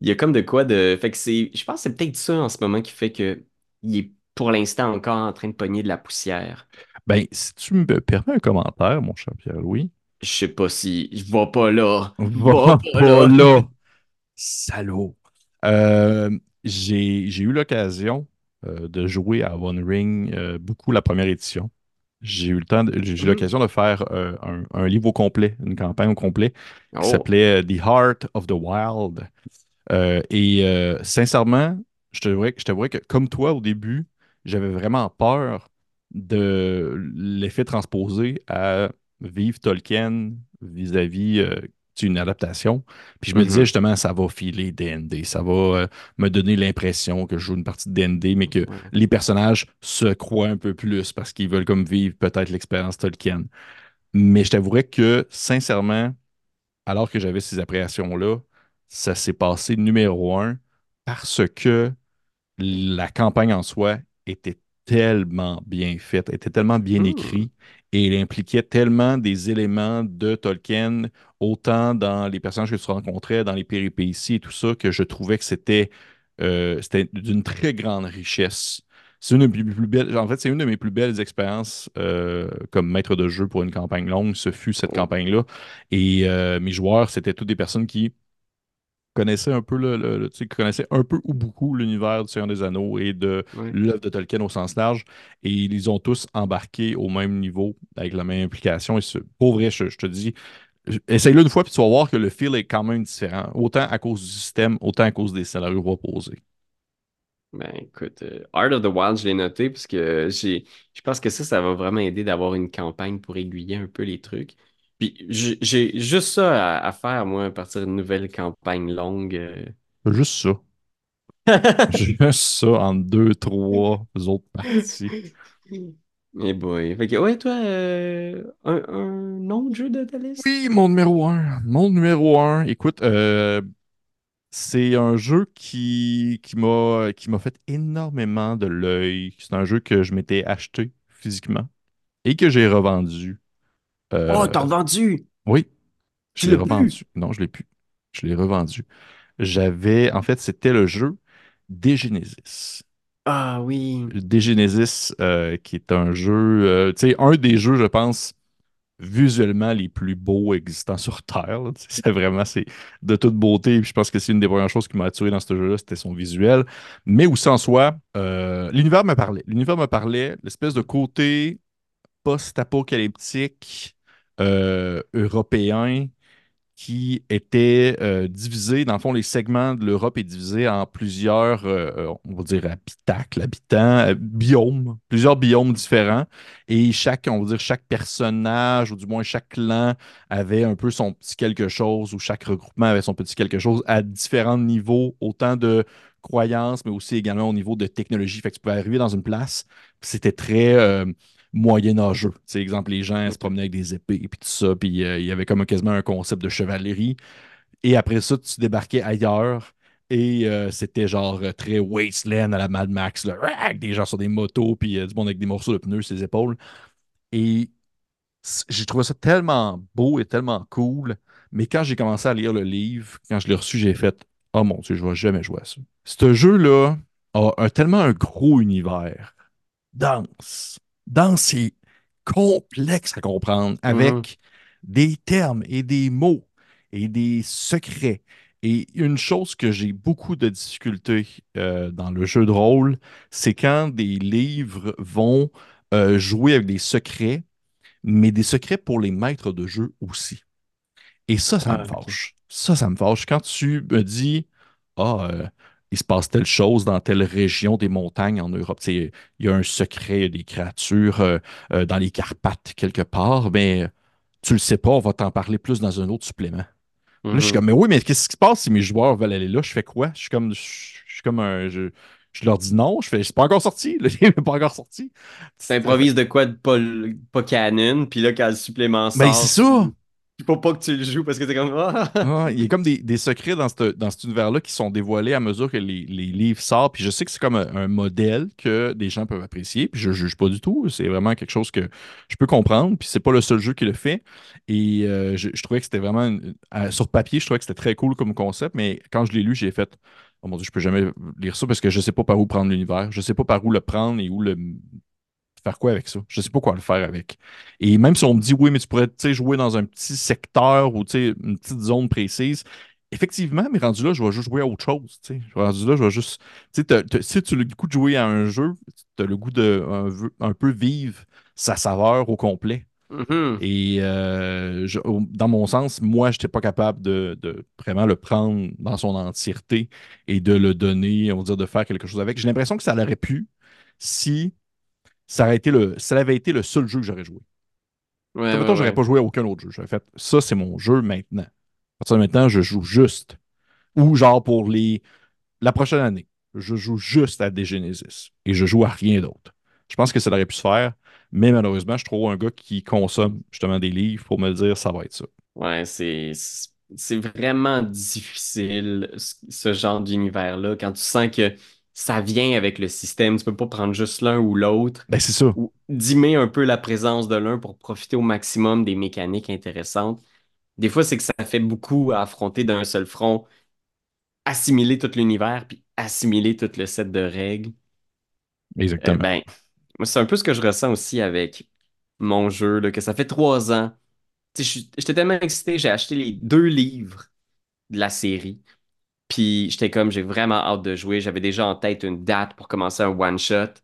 Il y a comme de quoi de... Fait que c'est... Je pense que c'est peut-être ça en ce moment qui fait que il est pour l'instant encore en train de pogner de la poussière. Ben, si tu me permets un commentaire, mon cher Pierre-Louis, Je sais pas si... Je vais pas là. va pas pas là. là, salaud. Euh, j'ai, eu l'occasion euh, de jouer à One Ring euh, beaucoup la première édition. J'ai eu le temps, de- j'ai j'ai eu Mhm. l'occasion de faire un, un livre au complet, une campagne au complet, qui Oh. s'appelait The Heart of the Wild. Et sincèrement, je te dirais, je t'avouerais que comme toi au début, j'avais vraiment peur de l'effet transposé à vivre Tolkien vis-à-vis euh, d'une adaptation. Puis je me disais Mhm. justement, ça va filer D&D, ça va euh, me donner l'impression que je joue une partie de D&D, mais que les personnages se croient un peu plus parce qu'ils veulent comme vivre peut-être l'expérience Tolkien. Mais je t'avouerais que sincèrement, alors que j'avais ces appréhensions-là, ça s'est passé numéro un parce que la campagne en soi était tellement bien faite, était tellement bien Hmm. écrite et elle impliquait tellement des éléments de Tolkien, autant dans les personnages que tu rencontrais, dans les péripéties et tout ça, que je trouvais que c'était euh, d'une très grande richesse. C'est une de mes plus belles, en fait, c'est une de mes plus belles expériences euh, comme maître de jeu pour une campagne longue. Ce fut cette campagne-là. Et euh, mes joueurs, c'était toutes des personnes qui connaissaient un peu le, tu sais, un peu ou beaucoup l'univers du Seigneur des Anneaux et de l'œuvre de Tolkien au sens large. Et ils ont tous embarqué au même niveau, avec la même implication. Et ce- pour vrai, je, je te dis, essaye-le une fois, puis tu vas voir que le feel est quand même différent. Autant à cause du système, autant à cause des scénarios proposés. Ben écoute, euh, Art of the Wild, je l'ai noté parce que j'ai, je pense que ça, ça va vraiment aider d'avoir une campagne pour aiguiller un peu les trucs. Puis j'ai juste ça à, à faire, moi, à partir d'une nouvelle campagne longue. euh. Juste ça. Juste ça en deux, trois autres parties. Eh boy. Fait que, ouais, toi, euh, un, un autre jeu de ta liste? Oui, mon numéro un. Mon numéro un. Écoute, euh, c'est un jeu qui, qui m'a qui m'a fait énormément de l'œil. C'est un jeu que je m'étais acheté physiquement et que j'ai revendu. Euh, Oh, t'as revendu! oui, je l'ai plus! revendu. Non, je l'ai plus. Je l'ai revendu. J'avais, en fait, c'était le jeu Degenesis. Ah oui. Degenesis, euh, qui est un jeu, euh, tu sais, un des jeux, je pense, visuellement les plus beaux existants sur Terre. C'est vraiment, c'est de toute beauté. Puis je pense que c'est une des premières choses qui m'a attiré dans ce jeu-là, c'était son visuel. Mais aussi en soi, euh, l'univers me parlait. L'univers me parlait, l'espèce de côté post-apocalyptique euh, européen qui était euh, divisé, dans le fond, les segments de l'Europe est divisé en plusieurs, euh, on va dire, habitacles, habitants, biomes, plusieurs biomes différents. Et chaque, on va dire, chaque personnage, ou du moins chaque clan, avait un peu son petit quelque chose, ou chaque regroupement avait son petit quelque chose à différents niveaux, autant de croyances, mais aussi également au niveau de technologie. Fait que tu pouvais arriver dans une place, c'était très moyenâgeux. Sais, exemple, les gens se promenaient avec des épées, puis tout ça, puis euh, il y avait comme quasiment un concept de chevalerie. Et après ça, tu débarquais ailleurs, Et euh, c'était genre euh, très wasteland à la Mad Max, là, des gens sur des motos, puis euh, du monde avec des morceaux de pneus sur les épaules. Et j'ai trouvé ça tellement beau et tellement cool. Mais quand j'ai commencé à lire le livre, quand je l'ai reçu, j'ai fait Oh mon Dieu, je vais jamais jouer à ça. Ce jeu-là a un- tellement un gros univers dense. Dense complexe à comprendre, Mhm. avec des termes et des mots et des secrets. Et une chose que j'ai beaucoup de difficultés euh, dans le jeu de rôle, c'est quand des livres vont euh, jouer avec des secrets, mais des secrets pour les maîtres de jeu aussi. Et ça, ça me Ah, fâche. Ça, ça me fâche. Quand tu me dis, ah, euh, il se passe telle chose dans telle région des montagnes en Europe, tu sais, il y a un secret, il y a des créatures euh, euh, dans les Carpates quelque part, mais tu le sais pas, on va t'en parler plus dans un autre supplément. Là, je suis Mhm. comme, mais oui, mais qu'est-ce qui se passe si mes joueurs veulent aller là? Je fais quoi? Je suis comme, je, je suis comme un. Je, je leur dis non, je fais, c'est pas encore sorti, le livre n'est pas encore sorti. T'improvises de quoi de pas, pas canon, puis là, quand le supplément Ben, c'est sort, ça! Faut pas que tu le joues parce que t'es comme Ah! Il y a comme des, des secrets dans, cette- dans cet univers-là qui sont dévoilés à mesure que les, les livres sortent. Puis je sais que c'est comme un, un modèle que des gens peuvent apprécier. Puis je ne juge pas du tout. C'est vraiment quelque chose que je peux comprendre. Puis c'est pas le seul jeu qui le fait. Et euh, je, je trouvais que c'était vraiment. une- sur papier, je trouvais que c'était très cool comme concept. Mais quand je l'ai lu, j'ai fait Oh mon Dieu, je peux jamais lire ça parce que je sais pas par où prendre l'univers. Je sais pas par où le prendre et où le faire quoi avec ça? Je sais pas quoi le faire avec. Et même si on me dit, oui, mais tu pourrais, jouer dans un petit secteur ou, une petite zone précise, effectivement, mais rendu là, je vais juste jouer à autre chose, tu sais. Rendu là, je vais juste, tu sais, t'as- t'as- si tu as le goût de jouer à un jeu, tu as le goût de un, peu vivre sa saveur au complet. Mhm. Et euh, je- dans mon sens, moi, je n'étais pas capable de, de vraiment le prendre dans son entièreté et de le donner, on va dire, de faire quelque chose avec. J'ai l'impression que ça l'aurait pu si ça aurait été le, ça avait été le seul jeu que j'aurais joué. Ouais, ouais, j'aurais ouais. pas joué à aucun autre jeu. J'aurais fait, ça, c'est mon jeu maintenant. À partir de maintenant, je joue juste. Ou genre pour les, la prochaine année, je joue juste à des Genesis et je joue à rien d'autre. Je pense que ça aurait pu se faire, mais malheureusement, je trouve un gars qui consomme justement des livres pour me dire ça va être ça. Ouais, c'est c'est vraiment difficile ce genre d'univers-là quand tu sens que ça vient avec le système, tu peux pas prendre juste l'un ou l'autre Ben, c'est ça. ou dimmer un peu la présence de l'un pour profiter au maximum des mécaniques intéressantes. Des fois, c'est que ça fait beaucoup à affronter d'un seul front, assimiler tout l'univers puis assimiler tout le set de règles. Euh, Exactement. ben, moi, c'est un peu ce que je ressens aussi avec mon jeu, là, que ça fait trois ans. J'étais tellement excité, j'ai acheté les deux livres de la série. Puis j'étais comme, j'ai vraiment hâte de jouer. J'avais déjà en tête une date pour commencer un one-shot.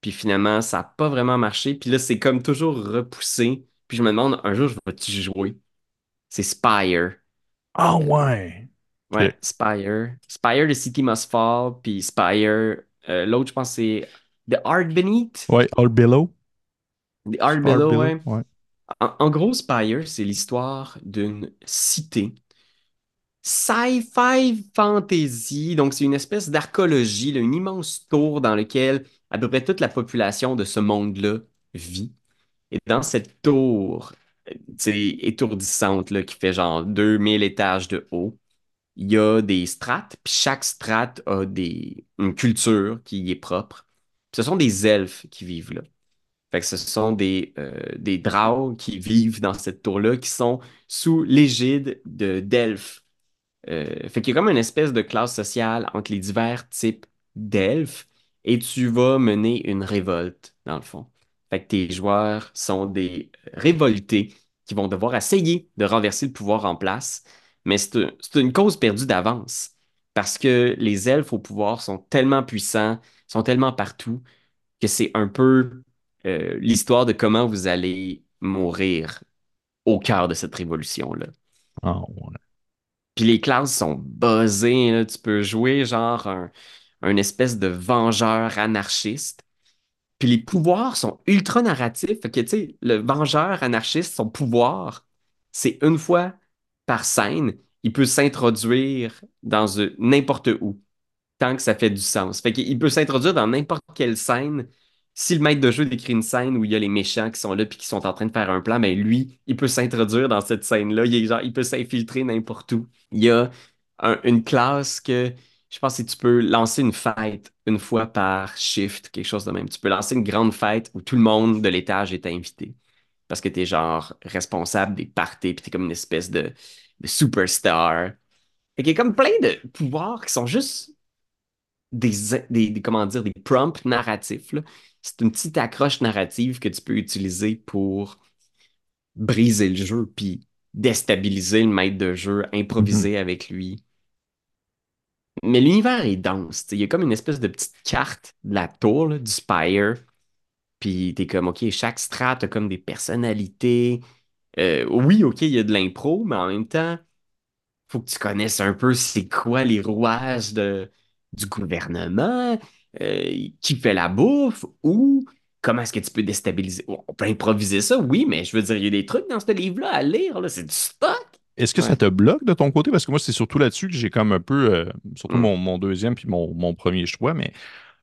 Puis finalement, ça n'a pas vraiment marché. Puis là, c'est comme toujours repoussé. Puis je me demande, un jour, je vais-tu jouer? C'est Spire. Ah ouais. Ouais. Spire. Spire, The City Must Fall. Puis Spire. euh, l'autre, je pense, c'est The Art Beneath. Ouais, All Below. The Art Art Below, Below. ouais. Ouais. En, en gros, Spire, c'est l'histoire d'une cité sci-fi fantasy. Donc, c'est une espèce d'archéologie, une immense tour dans laquelle à peu près toute la population de ce monde-là vit. Et dans cette tour, étourdissante, là, qui fait genre 2000 étages de haut, il y a des strates, puis chaque strate a des, une culture qui y est propre. Ce sont des elfes qui vivent là. Fait que ce sont des, euh, qui vivent dans cette tour-là, qui sont sous l'égide de d'elfes. Euh, fait qu'il y a comme une espèce de classe sociale entre les divers types d'elfes et tu vas mener une révolte, dans le fond. Fait que tes joueurs sont des révoltés qui vont devoir essayer de renverser le pouvoir en place, mais c'est un- c'est une cause perdue d'avance parce que les elfes au pouvoir sont tellement puissants, sont tellement partout que c'est un peu euh, l'histoire de comment vous allez mourir au cœur de cette révolution-là. Ah. Puis les classes sont buzzées. Tu peux jouer genre un, un espèce de vengeur anarchiste. Puis les pouvoirs sont ultra narratifs. Fait que, tu le vengeur anarchiste, son pouvoir, c'est une fois par scène, il peut s'introduire dans n'importe où, tant que ça fait du sens. Fait qu'il peut s'introduire dans n'importe quelle scène. Si le maître de jeu décrit une scène où il y a les méchants qui sont là puis qui sont en train de faire un plan, ben lui, il peut s'introduire dans cette scène-là. Il il peut s'infiltrer n'importe où. Il y a un- une classe que je pense que tu peux lancer une fête une fois par shift, quelque chose de même. Tu peux lancer une grande fête où tout le monde de l'étage est invité. Parce que t'es genre responsable des parties, puis t'es comme une espèce de, superstar. Et qu'il y a comme plein de pouvoirs qui sont juste des, des, prompts narratifs. C'est une petite accroche narrative que tu peux utiliser pour briser le jeu, puis déstabiliser le maître de jeu, improviser avec lui. Mais l'univers est dense. Il y a comme une espèce de petite carte de la tour, là, du Spire. Puis t'es comme, OK, chaque strat a comme des personnalités. Euh, oui, OK, il y a de l'impro, mais en même temps, faut que tu connaisses un peu c'est quoi les rouages de, du gouvernement, euh, qui fait la bouffe, ou comment est-ce que tu peux déstabiliser? On peut improviser ça, oui, mais je veux dire, il y a des trucs dans ce livre-là à lire, là, c'est du stock. Est-ce que ça te bloque de ton côté? Parce que moi, c'est surtout là-dessus que j'ai comme un peu, euh, surtout Hmm. mon, mon deuxième puis mon, mon premier choix, mais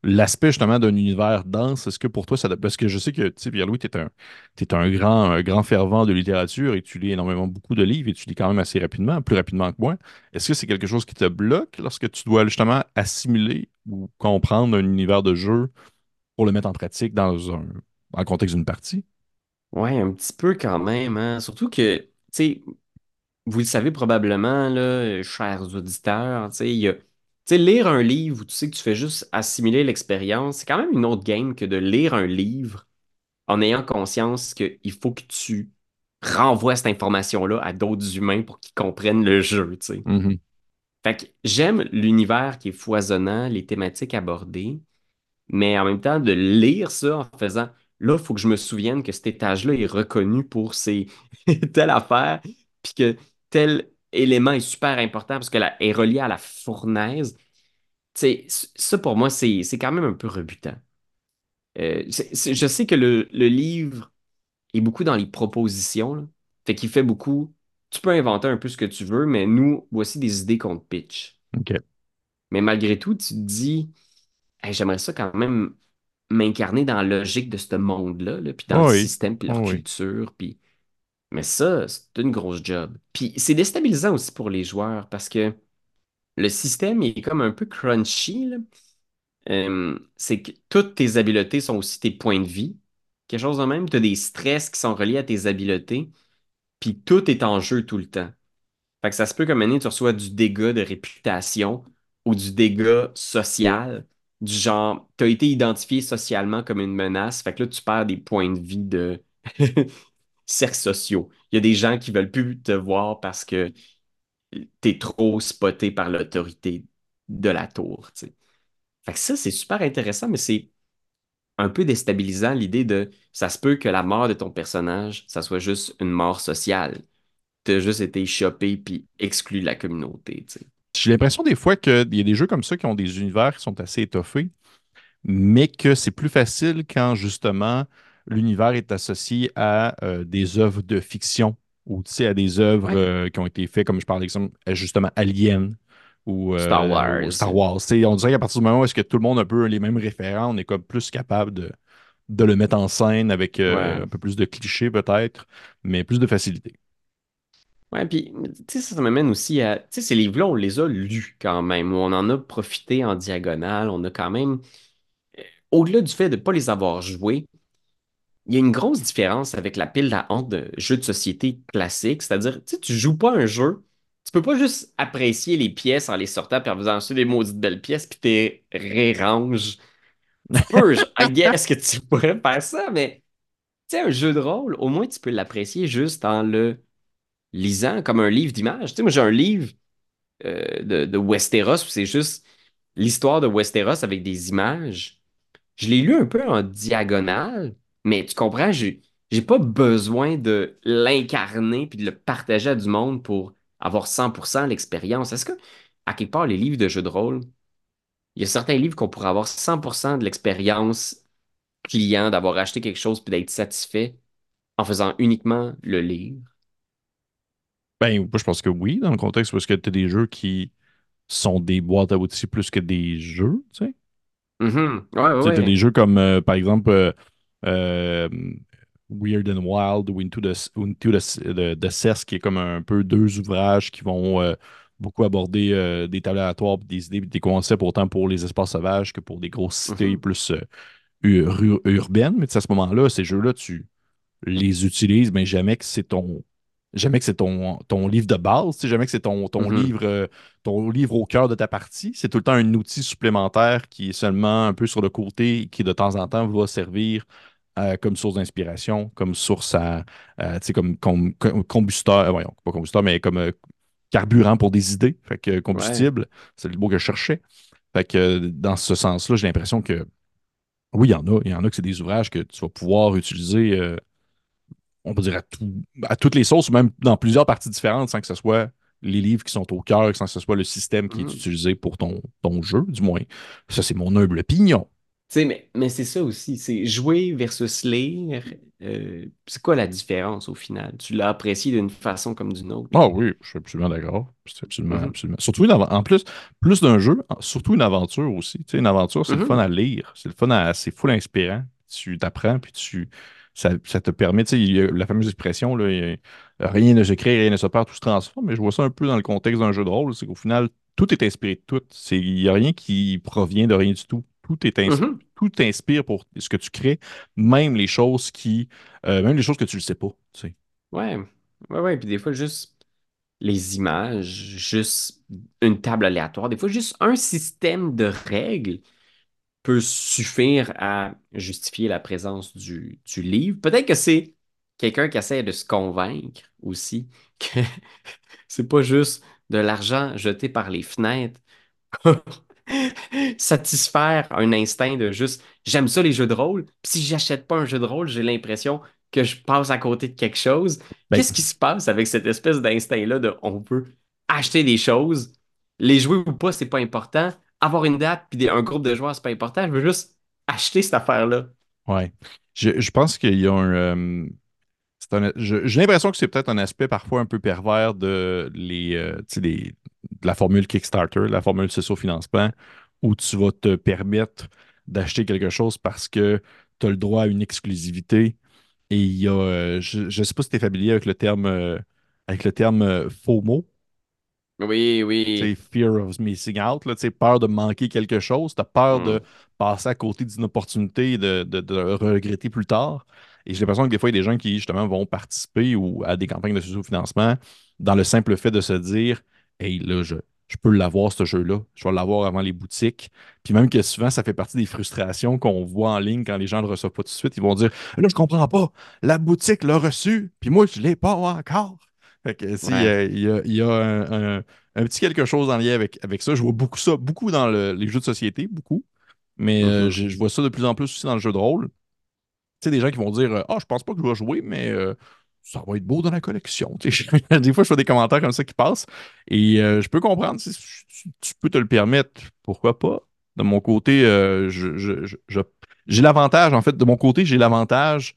l'aspect justement d'un univers dense, est-ce que pour toi, ça... Parce que je sais que, tu sais, Pierre-Louis, tu es un, grand, grand fervent de littérature et tu lis énormément beaucoup de livres et tu lis quand même assez rapidement, plus rapidement que moi. Est-ce que c'est quelque chose qui te bloque lorsque tu dois justement assimiler ou comprendre un univers de jeu pour le mettre en pratique dans un, contexte d'une partie? Ouais, un petit peu quand même, hein. Surtout que, tu sais, vous le savez probablement, là, chers auditeurs, tu sais, sais, lire un livre où tu sais que tu fais juste assimiler l'expérience, c'est quand même une autre game que de lire un livre en ayant conscience qu'il faut que tu renvoies cette information-là à d'autres humains pour qu'ils comprennent le jeu, tu sais. Mhm. Fait que j'aime l'univers qui est foisonnant, les thématiques abordées, mais en même temps, de lire ça en faisant, là, il faut que je me souvienne que cet étage-là est reconnu pour ses telle affaire, puis que tel élément est super important parce qu'elle est reliée à la fournaise. Ça pour moi, c'est quand même un peu rebutant. Euh, je sais que le, le livre est beaucoup dans les propositions, là. Fait qu'il fait beaucoup. Tu peux inventer un peu ce que tu veux, mais nous, voici des idées qu'on te pitch. Mais malgré tout, tu te dis, Hey, j'aimerais ça quand même m'incarner dans la logique de ce monde-là, là, puis dans le Oh oui. système, puis Oh leur oui. culture, puis... Mais ça, c'est une grosse job. Puis c'est déstabilisant aussi pour les joueurs, parce que le système est comme un peu crunchy, là. C'est que toutes tes habiletés sont aussi tes points de vie. Quelque chose de même, tu as des stress qui sont reliés à tes habiletés, puis tout est en jeu tout le temps. Fait que ça se peut comme année, tu reçois du dégât de réputation ou du dégât social, du genre, tu as été identifié socialement comme une menace, fait que là, tu perds des points de vie de cercles sociaux. Il y a des gens qui veulent plus te voir parce que tu es trop spoté par l'autorité de la tour, tu sais. Fait que ça, c'est super intéressant, mais c'est un peu déstabilisant l'idée de ça se peut que la mort de ton personnage, ça soit juste une mort sociale. Tu as juste été chopé puis exclu de la communauté. J'ai l'impression des fois qu'il y a des jeux comme ça qui ont des univers qui sont assez étoffés, mais que c'est plus facile quand justement l'univers est associé à euh, des œuvres de fiction ou tu sais, à des œuvres Ouais. euh, qui ont été faites, comme je parle d'exemple, à, justement Alien ou, Star euh, ou Wars. Star on dirait qu'à partir du moment où est-ce que tout le monde a un peu les mêmes référents, on est comme plus capable de, de le mettre en scène avec euh, Ouais. un peu plus de clichés peut-être, mais plus de facilité. Ouais, puis, tu sais, ça, ça m'amène aussi à. Tu sais, ces livres-là, on les a lus quand même, on en a profité en diagonale. On a quand même. Au-delà du fait de ne pas les avoir joués, il y a une grosse différence avec la pile à honte de jeux de société classiques. C'est-à-dire, tu sais, tu joues pas un jeu, tu peux pas juste apprécier les pièces en les sortant puis en faisant des maudites belles pièces puis t'es peux, je- I guess que tu pourrais faire ça, mais tu sais, un jeu de rôle, au moins tu peux l'apprécier juste en le lisant comme un livre d'images. Tu sais, moi j'ai un livre euh, de, de Westeros où c'est juste l'histoire de Westeros avec des images. Je l'ai lu un peu en diagonale, mais tu comprends, j'ai, j'ai pas besoin de l'incarner puis de le partager à du monde pour avoir 100% l'expérience. Est-ce que, à quelque part, les livres de jeux de rôle, il y a certains livres qu'on pourrait avoir 100% de l'expérience client, d'avoir acheté quelque chose puis d'être satisfait en faisant uniquement le livre? Ben, moi, je pense que oui, dans le contexte parce que tu as des jeux qui sont des boîtes à outils plus que des jeux, tu sais. Mhm. Ouais, ouais, des jeux comme, euh, par exemple, euh, Weird and Wild ou Into the, Into the, the- the Cess, qui est comme un peu deux ouvrages qui vont euh, beaucoup abordé euh, des tables aléatoires, des idées, des concepts autant pour les espaces sauvages que pour des grosses cités Mhm. plus euh, ur- ur- urbaines. Mais à ce moment-là, ces jeux-là, tu les utilises, mais jamais que c'est ton. Jamais que c'est ton, ton livre de base, jamais que c'est ton, ton Mhm. livre, euh, ton livre au cœur de ta partie. C'est tout le temps un outil supplémentaire qui est seulement un peu sur le côté, et qui de temps en temps va servir euh, comme source d'inspiration, comme source à, à, tu sais, comme, combusteur, euh, voyons, pas combusteur, mais comme euh, carburant pour des idées. Fait que Ouais. combustible, c'est le mot que je cherchais. Fait que euh, dans ce sens-là, j'ai l'impression que oui, il y en a. Il y en a que c'est des ouvrages que tu vas pouvoir utiliser, euh, on peut dire, à, tout- à toutes les sauces, ou même dans plusieurs parties différentes, sans que ce soit les livres qui sont au cœur, sans que ce soit le système qui est Mhm. utilisé pour ton, ton jeu, du moins. Ça, c'est mon humble opinion. Sais, mais, mais c'est ça aussi, c'est jouer versus lire. euh, c'est quoi la différence au final? Tu l'as apprécié d'une façon comme d'une autre? Ah oui, je suis absolument d'accord. Absolument, Mhm. absolument. Surtout une en plus, plus d'un jeu, surtout une aventure aussi. Tu sais, une aventure, c'est le fun Mhm. à lire. C'est le fun à, c'est full inspirant. Tu t'apprends, puis tu, ça, ça te permet, tu sais, il y a la fameuse expression, là, rien ne se crée, rien ne se perd, tout se transforme. Mais je vois ça un peu dans le contexte d'un jeu de rôle. C'est qu'au final, tout est inspiré de tout. Il n'y a rien qui provient de rien du tout. Tout est ins- Mhm. tout t'inspire pour ce que tu crées, même les choses qui, euh, même les choses que tu ne sais pas. tu sais. Ouais, ouais, ouais. Puis des fois, juste les images, juste une table aléatoire, des fois, juste un système de règles peut suffire à justifier la présence du, du livre. Peut-être que c'est quelqu'un qui essaie de se convaincre aussi que c'est pas juste de l'argent jeté par les fenêtres satisfaire un instinct de juste j'aime ça les jeux de rôle. Puis si j'achète pas un jeu de rôle, j'ai l'impression que je passe à côté de quelque chose. Ben, Qu'est-ce qui se passe avec cette espèce d'instinct-là de on peut acheter des choses, les jouer ou pas, c'est pas important. Avoir une date puis un groupe de joueurs, c'est pas important. Je veux juste acheter cette affaire-là. Ouais. Je, je pense qu'il y a un. euh, j'ai l'impression que c'est peut-être un aspect parfois un peu pervers de, les, euh, de la formule Kickstarter, la formule socio-financement, où tu vas te permettre d'acheter quelque chose parce que tu as le droit à une exclusivité. Et il y a. euh, je ne sais pas si tu es familier avec le terme, euh, avec le terme euh, FOMO. Oui, oui. fear of missing out, là, tu sais, peur de manquer quelque chose, tu as peur de Hmm. passer à côté d'une opportunité et de, de- de regretter plus tard. Et j'ai l'impression que des fois, il y a des gens qui, justement, vont participer ou à des campagnes de sous-financement dans le simple fait de se dire Hey, là, je, je peux l'avoir, ce jeu-là. Je vais l'avoir avant les boutiques. Puis même que souvent, ça fait partie des frustrations qu'on voit en ligne quand les gens ne le reçoivent pas tout de suite. Ils vont dire Là, je comprends pas. La boutique l'a reçu, puis moi, je ne l'ai pas encore. Fait que si, Ouais. euh, il y a, il y a un, un- un petit quelque chose en lien avec, avec ça. Je vois beaucoup ça, beaucoup dans le- les jeux de société, beaucoup. Mais euh, Mhm. je, je vois ça de plus en plus aussi dans le jeu de rôle. Tu sais, des gens qui vont dire Ah, je pense pas que je vais jouer, mais euh, ça va être beau dans la collection. Des fois, je fais des commentaires comme ça qui passent. Et euh, je peux comprendre. Si tu, peux te le permettre, pourquoi pas? De mon côté, euh, je, je- je- je- j'ai l'avantage, en fait, de mon côté, j'ai l'avantage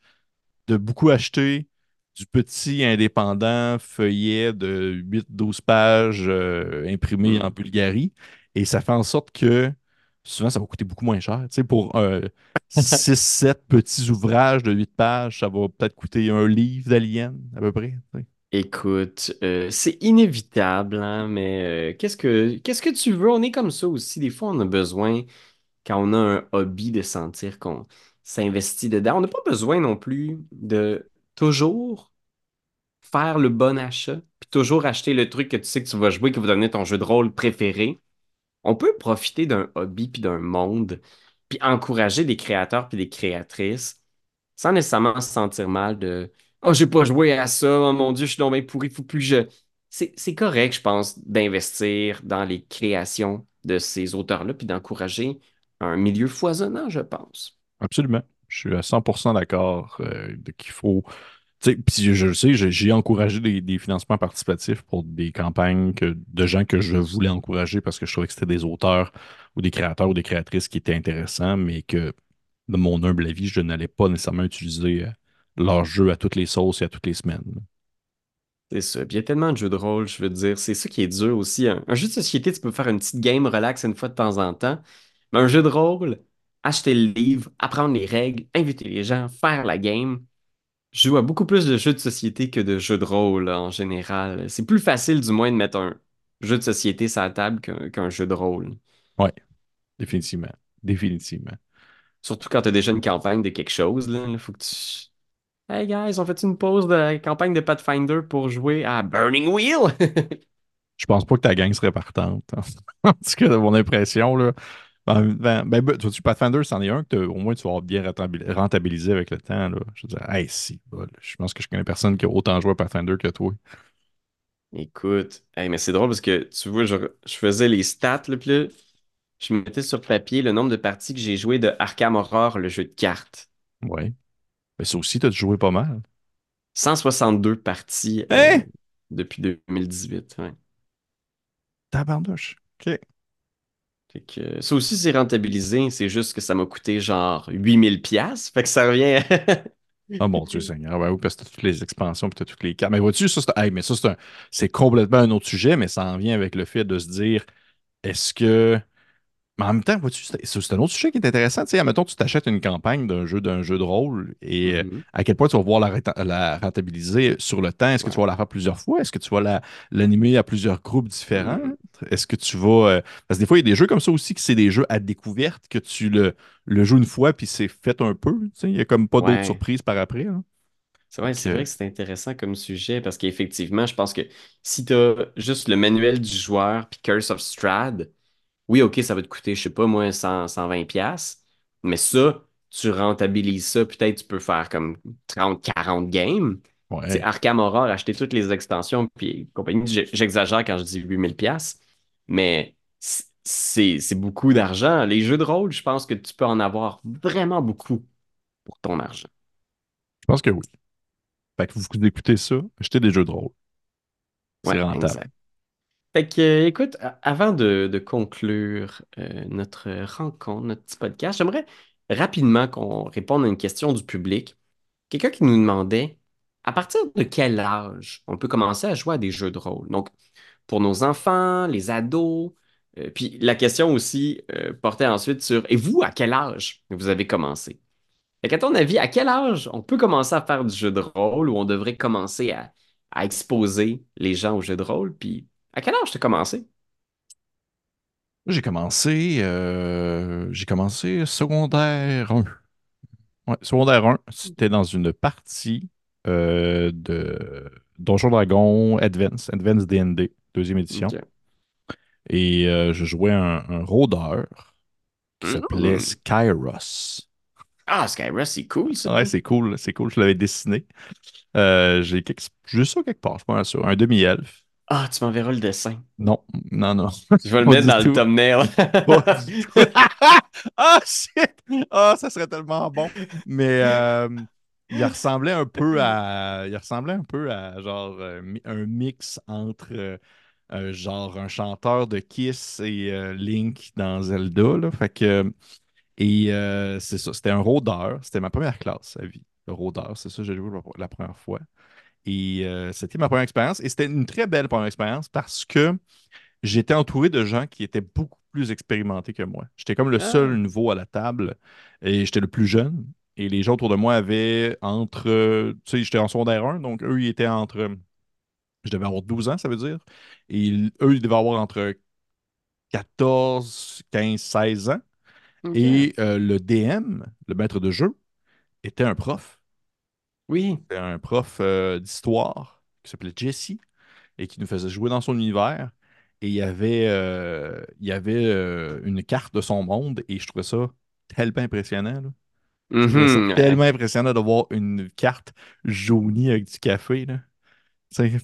de beaucoup acheter du petit indépendant feuillet de 8-12 pages euh, imprimé en Hmm. Bulgarie. Et ça fait en sorte que souvent, ça va coûter beaucoup moins cher. Tu sais, pour euh, 6-7 petits ouvrages de 8 pages, ça va peut-être coûter un livre d'Alien, à peu près. tu sais. Écoute, euh, c'est inévitable, hein, mais euh, qu'est-ce que qu'est-ce que tu veux? On est comme ça aussi. Des fois, on a besoin, quand on a un hobby, de sentir qu'on s'investit dedans. On n'a pas besoin non plus de toujours faire le bon achat, puis toujours acheter le truc que tu sais que tu vas jouer, qui va devenir ton jeu de rôle préféré. On peut profiter d'un hobby puis d'un monde, puis encourager des créateurs puis des créatrices sans nécessairement se sentir mal de Oh, j'ai pas joué à ça, oh mon Dieu, je suis bien pourri, faut plus je. C'est, correct, je pense, d'investir dans les créations de ces auteurs-là, puis d'encourager un milieu foisonnant, je pense. Absolument. Je suis à 100% d'accord euh, qu'il faut. Puis je le sais, j'ai encouragé des, financements participatifs pour des campagnes de gens que je voulais encourager parce que je trouvais que c'était des auteurs ou des créateurs ou des créatrices qui étaient intéressants, mais que, de mon humble avis, je n'allais pas nécessairement utiliser euh, leur jeu à toutes les sauces et à toutes les semaines. C'est ça. Puis il y a tellement de jeux de rôle, je veux dire. C'est ça qui est dur aussi. Un, un jeu de société, tu peux faire une petite game relax une fois de temps en temps. Mais un jeu de rôle, acheter le livre, apprendre les règles, inviter les gens, faire la game. Je joue à beaucoup plus de jeux de société que de jeux de rôle en général. C'est plus facile, du moins, de mettre un, jeu de société sur la table qu'un qu'un jeu de rôle. Ouais, définitivement. Définitivement. Surtout quand tu as déjà une campagne de quelque chose, là. Il faut que tu. Hey guys, on fait une pause de la campagne de Pathfinder pour jouer à Burning Wheel? Je pense pas que ta gang serait partante. En tout cas, de mon impression, là. Ben, ben, ben, ben, tu vois, Pathfinder, c'en est un que au moins tu vas avoir bien rentabil- rentabilisé avec le temps. Là. Je veux dire, hey, si, bol. je pense que je connais personne qui a autant joué à Pathfinder que toi. Écoute, hey, mais c'est drôle parce que tu vois, je, je faisais les stats, là, puis là, je mettais sur papier le nombre de parties que j'ai joué de Arkham Horror, le jeu de cartes. Ouais. Mais ça aussi, t'as joué pas mal. 162 parties euh, Hein? depuis 2018. ouais. Tabarnouche. OK. Euh, ça aussi, c'est rentabilisé. C'est juste que ça m'a coûté genre 8000 pièces. Fait que ça revient. Ah mon Dieu Seigneur. Ben oui, parce que t'as toutes les expansions puis t'as toutes les cartes. Mais vois-tu, ça, c'est hey, mais ça, c'est complètement un autre sujet, mais ça en vient avec le fait de se dire est-ce que. Mais en même temps, vois-tu, c'est un autre sujet qui est intéressant. Tu sais, admettons, tu t'achètes une campagne d'un jeu, d'un jeu de rôle et euh, Mhm. à quel point tu vas pouvoir la, renta- la rentabiliser sur le temps? Est-ce que tu vas la faire plusieurs fois? Est-ce que tu vas la- l'animer à plusieurs groupes différents? Mhm. Est-ce que tu vas. euh, Parce que des fois, il y a des jeux comme ça aussi que c'est des jeux à découverte, que tu le, le joues une fois puis c'est fait un peu. Tu sais, il n'y a comme pas d'autres surprises par après. hein. C'est vrai, que- vrai que c'est intéressant comme sujet parce qu'effectivement, je pense que si tu as juste le manuel du joueur puis Curse of Strahd, oui, OK, ça va te coûter, je sais pas, moi, 100, 120 pièces, mais ça, tu rentabilises ça, peut-être tu peux faire comme 30, 40 games. Ouais. Arkham Horror, acheter toutes les extensions puis compagnie, j'exagère quand je dis 8000 pièces, mais c- c'est c'est beaucoup d'argent. Les jeux de rôle, je pense que tu peux en avoir vraiment beaucoup pour ton argent. Je pense que oui. Fait que vous écoutez ça, achetez des jeux de rôle. C'est Ouais, rentable. exact. Fait que, euh, écoute, avant de, conclure euh, notre rencontre, notre petit podcast, j'aimerais rapidement qu'on réponde à une question du public. Quelqu'un qui nous demandait à partir de quel âge on peut commencer à jouer à des jeux de rôle? Donc, pour nos enfants, les ados, euh, puis la question aussi portait ensuite sur et vous, à quel âge vous avez commencé? Fait qu'à ton avis, à quel âge on peut commencer à faire du jeu de rôle ou on devrait commencer à, à exposer les gens au jeu de rôle? Puis à quel âge tu as commencé? J'ai commencé, euh, j'ai commencé secondaire 1. Ouais, secondaire 1, c'était dans une partie euh, de Donjon Dragon Advance, Advance D&D, deuxième édition. Et euh, je jouais un, un rôdeur qui s'appelait Mm. Skyros. Ah, Skyros, c'est cool ça. Ouais, c'est cool, c'est cool, je l'avais dessiné. J'ai quelque- j'ai ça quelque part, je pense. Un demi-elfe. Ah, tu m'enverras le dessin. Non, non, non. Je vais le mettre dans tout. le thumbnail. Ah, shit! Ah, ça serait tellement bon. Mais euh, il ressemblait un peu à. Il ressemblait un peu à genre euh, un mix entre euh, genre un chanteur de Kiss et euh, Link dans Zelda. Là. Fait que. Et c'est ça, c'était un rôdeur. C'était ma première classe à vie. Le rôdeur, c'est ça, j'ai joué la première fois. Et euh, c'était ma première expérience. Et c'était une très belle première expérience parce que j'étais entouré de gens qui étaient beaucoup plus expérimentés que moi. J'étais comme le Ah. seul nouveau à la table et j'étais le plus jeune. Et les gens autour de moi avaient entre. euh, Tu sais, j'étais en secondaire 1, donc eux, ils étaient entre. Je devais avoir 12 ans, ça veut dire. Et ils- eux, ils devaient avoir entre 14, 15, 16 ans. Et euh, le DM, le maître de jeu, était un prof. Oui. C'était un prof euh, d'histoire qui s'appelait Jesse et qui nous faisait jouer dans son univers. Et il y avait, euh, il y avait euh, une carte de son monde et je trouvais ça tellement impressionnant. là. Mhm. tellement impressionnant de voir une carte jaunie avec du café. Là.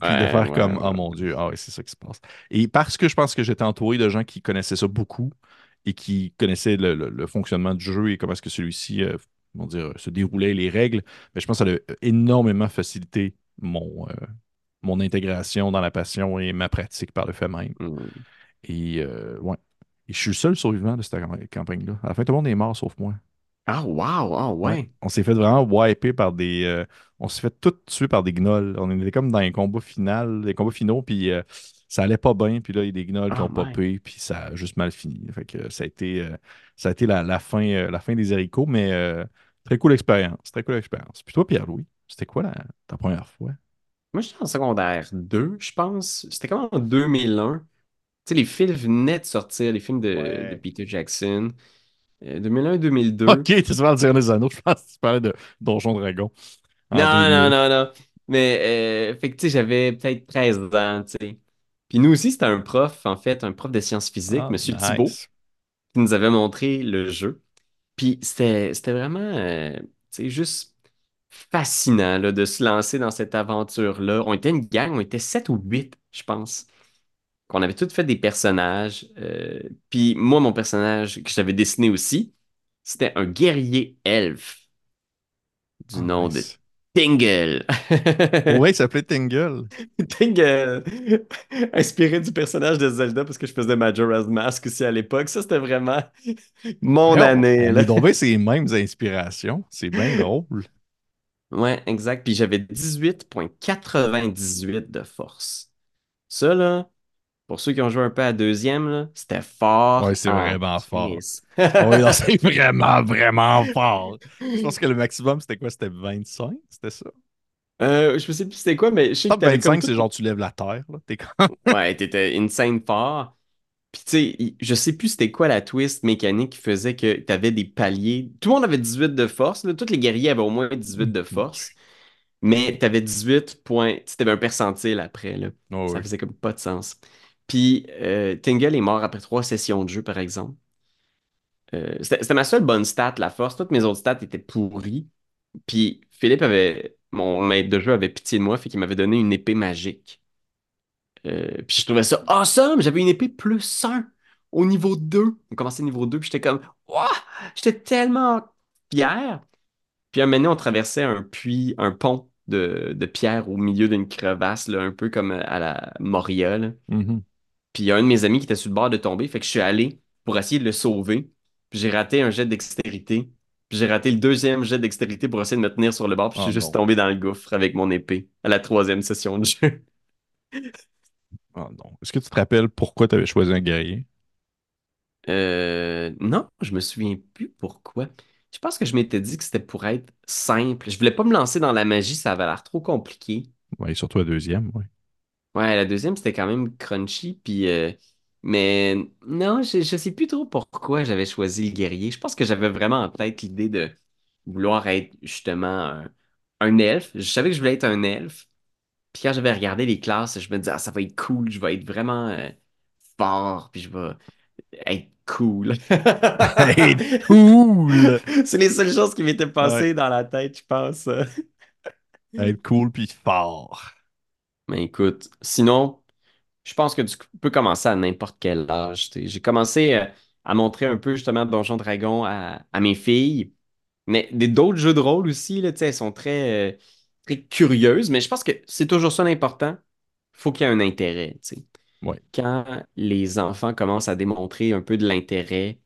Puis de faire ouais, comme, ouais. oh mon Dieu, ah c'est ça qui se passe. Et parce que je pense que j'étais entouré de gens qui connaissaient ça beaucoup et qui connaissaient le, le- le fonctionnement du jeu et comment est-ce que celui-ci euh, comment dire, se déroulait, les règles, mais je pense que ça a énormément facilité mon, euh, mon intégration dans la passion et ma pratique par le fait même. Mhm. Et euh, ouais. Et je suis le seul survivant de cette cam- campagne-là. À la fin, tout le monde est mort sauf moi. Ah, wow, ah, ouais. On s'est fait vraiment wiper par des. euh, on s'est fait tout tuer par des gnolls. On était comme dans les combats finaux, les combats finaux, puis ça allait pas bien. Puis là, il y a des gnolls qui Oh ont popé, puis ça a juste mal fini. Fait que ça a été, euh, ça a été la, la fin, euh, la fin des haricots, mais euh, très cool expérience. Très cool expérience. Puis toi, Pierre-Louis, c'était quoi la- ta première fois? Moi, j'étais en secondaire 2, je pense. C'était comme en 2001. sais, les films venaient de sortir, les films de. Peter Jackson, euh, 2001-2002. Ok, tu parles de Seigneur des Anneaux, je pense que tu parlais de Donjon Dragon Non, non, 2000. non, non. Mais, euh, fait que, tu sais, j'avais peut-être 13 ans, tu sais. Puis nous aussi, c'était un prof, en fait, un prof de sciences physiques, Ah, Monsieur Thibault, nice. qui nous avait montré le jeu. Puis c'était, vraiment, euh, tu sais, juste fascinant, là, de se lancer dans cette aventure-là. On était une gang, on était 7 ou 8, je pense. Qu'on avait tous fait des personnages. euh, puis moi, mon personnage que j'avais dessiné aussi, c'était un guerrier elfe du Ah, nom de nice. Tingle. Ouais, il s'appelait Tingle. Tingle! Inspiré du personnage de Zelda parce que je faisais Majora's Mask aussi à l'époque. Ça, c'était vraiment mon Hey, on, année, on là. tombé ces mêmes inspirations. C'est bien drôle. Ouais, exact. Puis j'avais 18.98 de force. Ça, là, pour ceux qui ont joué un peu à deuxième, c'était fort c'est en vraiment fort. Oui, c'est vraiment, vraiment fort. Je pense que le maximum, c'était quoi? C'était 25? C'était ça? Euh, je sais plus c'était quoi, mais je sais que Top t'avais comme 25, tout... c'est genre tu lèves la terre. Là. T'es comme... Ouais, t'étais insane fort. Puis tu sais, je sais plus c'était quoi la twist mécanique qui faisait que t'avais des paliers. Tout le monde avait 18 de force, là. Tous les guerriers avaient au moins 18 de force. Mais t'avais 18 points. C'était un percentile après, là. Oh, Ça oui. faisait comme pas de sens. Puis euh, Tingle est mort après trois sessions de jeu, par exemple. Euh, c'était ma seule bonne stat, la force. Toutes mes autres stats étaient pourries. Puis Philippe avait, mon maître de jeu avait pitié de moi, fait qu'il m'avait donné une épée magique. Euh, puis je trouvais ça awesome! J'avais une épée plus 1 au niveau 2. On commençait niveau 2, puis j'étais comme, Ouah! J'étais tellement fier. Puis un moment donné, on traversait un puits, un pont de, de pierre au milieu d'une crevasse, là, un peu comme à la Moria. Puis il y a un de mes amis qui était sur le bord de tomber, fait que je suis allé pour essayer de le sauver. Puis j'ai raté un jet de dextérité. Puis j'ai raté le deuxième jet de dextérité pour essayer de me tenir sur le bord, puis je suis juste non. tombé dans le gouffre avec mon épée à la troisième session de jeu. Ah non. Est-ce que tu te rappelles pourquoi tu avais choisi un guerrier? Euh, non, je me souviens plus pourquoi. Je pense que je m'étais dit que c'était pour être simple. Je voulais pas me lancer dans la magie, ça avait l'air trop compliqué. Oui, surtout la deuxième, oui. Ouais, la deuxième, c'était quand même crunchy, puis... euh, Mais non, je, je sais plus trop pourquoi j'avais choisi le guerrier. Je pense que j'avais vraiment en tête l'idée de vouloir être justement un, un elfe. Je savais que je voulais être un elfe. Puis quand j'avais regardé les classes, je me disais, ah, ça va être cool, je vais être vraiment euh, fort, puis je vais être cool. Hey, cool! C'est les seules choses qui m'étaient Ouais. passées dans la tête, je pense. Être cool puis fort. Mais écoute, sinon, je pense que tu peux commencer à n'importe quel âge. J'ai commencé euh, à montrer un peu justement Donjon Dragon à, à mes filles, mais des- d'autres jeux de rôle aussi, là, elles sont très, euh, très curieuses, mais je pense que c'est toujours ça l'important. faut qu'il y ait un intérêt. Ouais. Quand les enfants commencent à démontrer un peu de l'intérêt,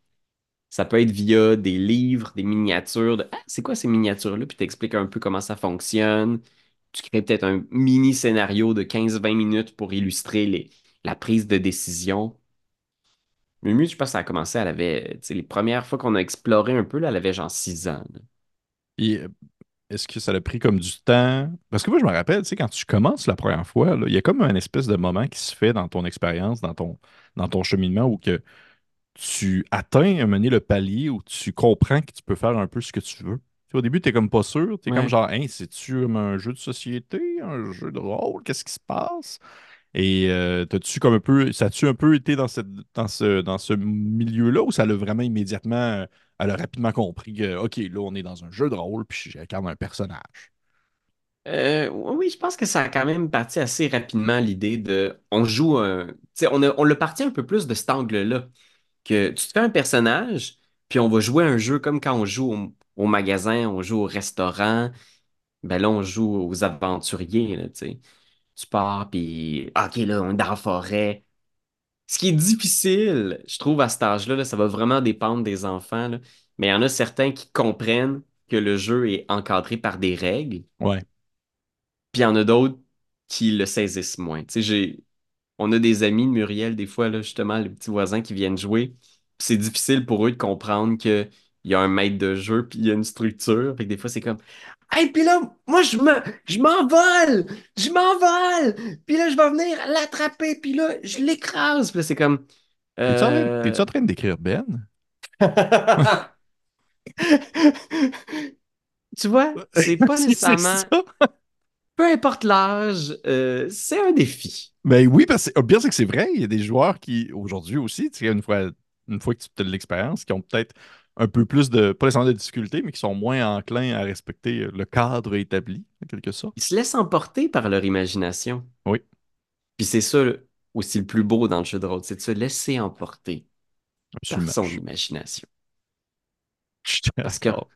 ça peut être via des livres, des miniatures de Ah, c'est quoi ces miniatures-là? Puis t'expliques un peu comment ça fonctionne. Tu crées peut-être un mini scénario de 15-20 minutes pour illustrer les, la prise de décision. Mumu, je pense que ça a commencé, elle avait, les premières fois qu'on a exploré un peu, là, elle avait genre 6 ans. euh, est-ce que ça a pris comme du temps? Parce que moi, je me rappelle, tu quand tu commences la première fois, il y a comme un espèce de moment qui se fait dans ton expérience, dans ton, dans ton cheminement où que tu atteins à donné le palier où tu comprends que tu peux faire un peu ce que tu veux. Au début, tu es comme pas sûr. Tu es comme Ouais. genre, Hein, c'est-tu un jeu de société, un jeu de rôle? Qu'est-ce qui se passe? Et euh, t'as-tu comme un peu, ça a-tu un peu été dans cette, dans ce, dans ce milieu-là ou ça l'a vraiment immédiatement, euh, elle a rapidement compris que, OK, là, on est dans un jeu de rôle, puis j'incarne un personnage? Euh, oui, je pense que ça a quand même parti assez rapidement l'idée de on joue un. Tu sais, on a, on l'a parti un peu plus de cet angle-là. Que tu te fais un personnage, puis on va jouer un jeu comme quand on joue au, au magasin, on joue au restaurant. Ben là, on joue aux aventuriers, là, tu sais. Tu pars, puis OK, là, on est dans la forêt. Ce qui est difficile, je trouve, à cet âge-là, là, ça va vraiment dépendre des enfants, là. Mais il y en a certains qui comprennent que le jeu est encadré par des règles. Ouais. Puis il y en a d'autres qui le saisissent moins. Tu sais, j'ai... On a des amis de Muriel, des fois, là, justement, les petits voisins qui viennent jouer. C'est difficile pour eux de comprendre qu'il y a un maître de jeu, puis il y a une structure. Que des fois, c'est comme Hey, puis là, moi, je me, je m'envole! Je m'envole! Puis là, je vais venir l'attraper, puis là, je l'écrase. Puis là, c'est comme. T'es-tu en train, euh, t'es-tu en train de décrire Ben? Tu vois, c'est pas nécessairement. Peu importe l'âge, euh, c'est un défi. Ben oui, parce que pire, c'est que c'est vrai. Il y a des joueurs qui, aujourd'hui aussi, tu sais, une fois, une fois que tu as de l'expérience, qui ont peut-être un peu plus de, pas nécessairement de difficultés, mais qui sont moins enclins à respecter le cadre établi, en quelque sorte. Ils se laissent emporter par leur imagination. Oui, Puis c'est ça aussi le plus beau dans le jeu de rôle, c'est de se laisser emporter par son imagination. Parce que d'accord.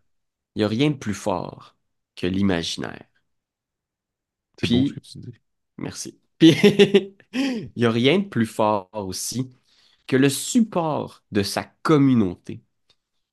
il n'y a rien de plus fort que l'imaginaire. C'est beau ce que Puis, tu dis. merci. Puis, il n'y a rien de plus fort aussi que le support de sa communauté.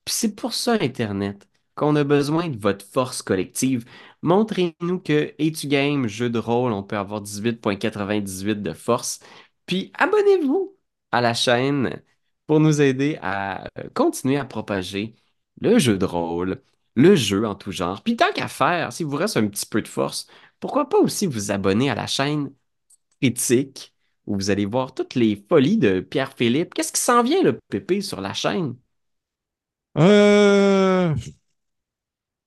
Puis c'est pour ça, Internet, qu'on a besoin de votre force collective. Montrez-nous que A2Game, jeu de rôle, on peut avoir 18.98 de force. Puis abonnez-vous à la chaîne pour nous aider à euh, continuer à propager le jeu de rôle, le jeu en tout genre. Puis tant qu'à faire, s'il vous reste un petit peu de force, pourquoi pas aussi vous abonner à la chaîne Critique, où vous allez voir toutes les folies de Pierre-Philippe. Qu'est-ce qui s'en vient, le Pépé, sur la chaîne? Euh,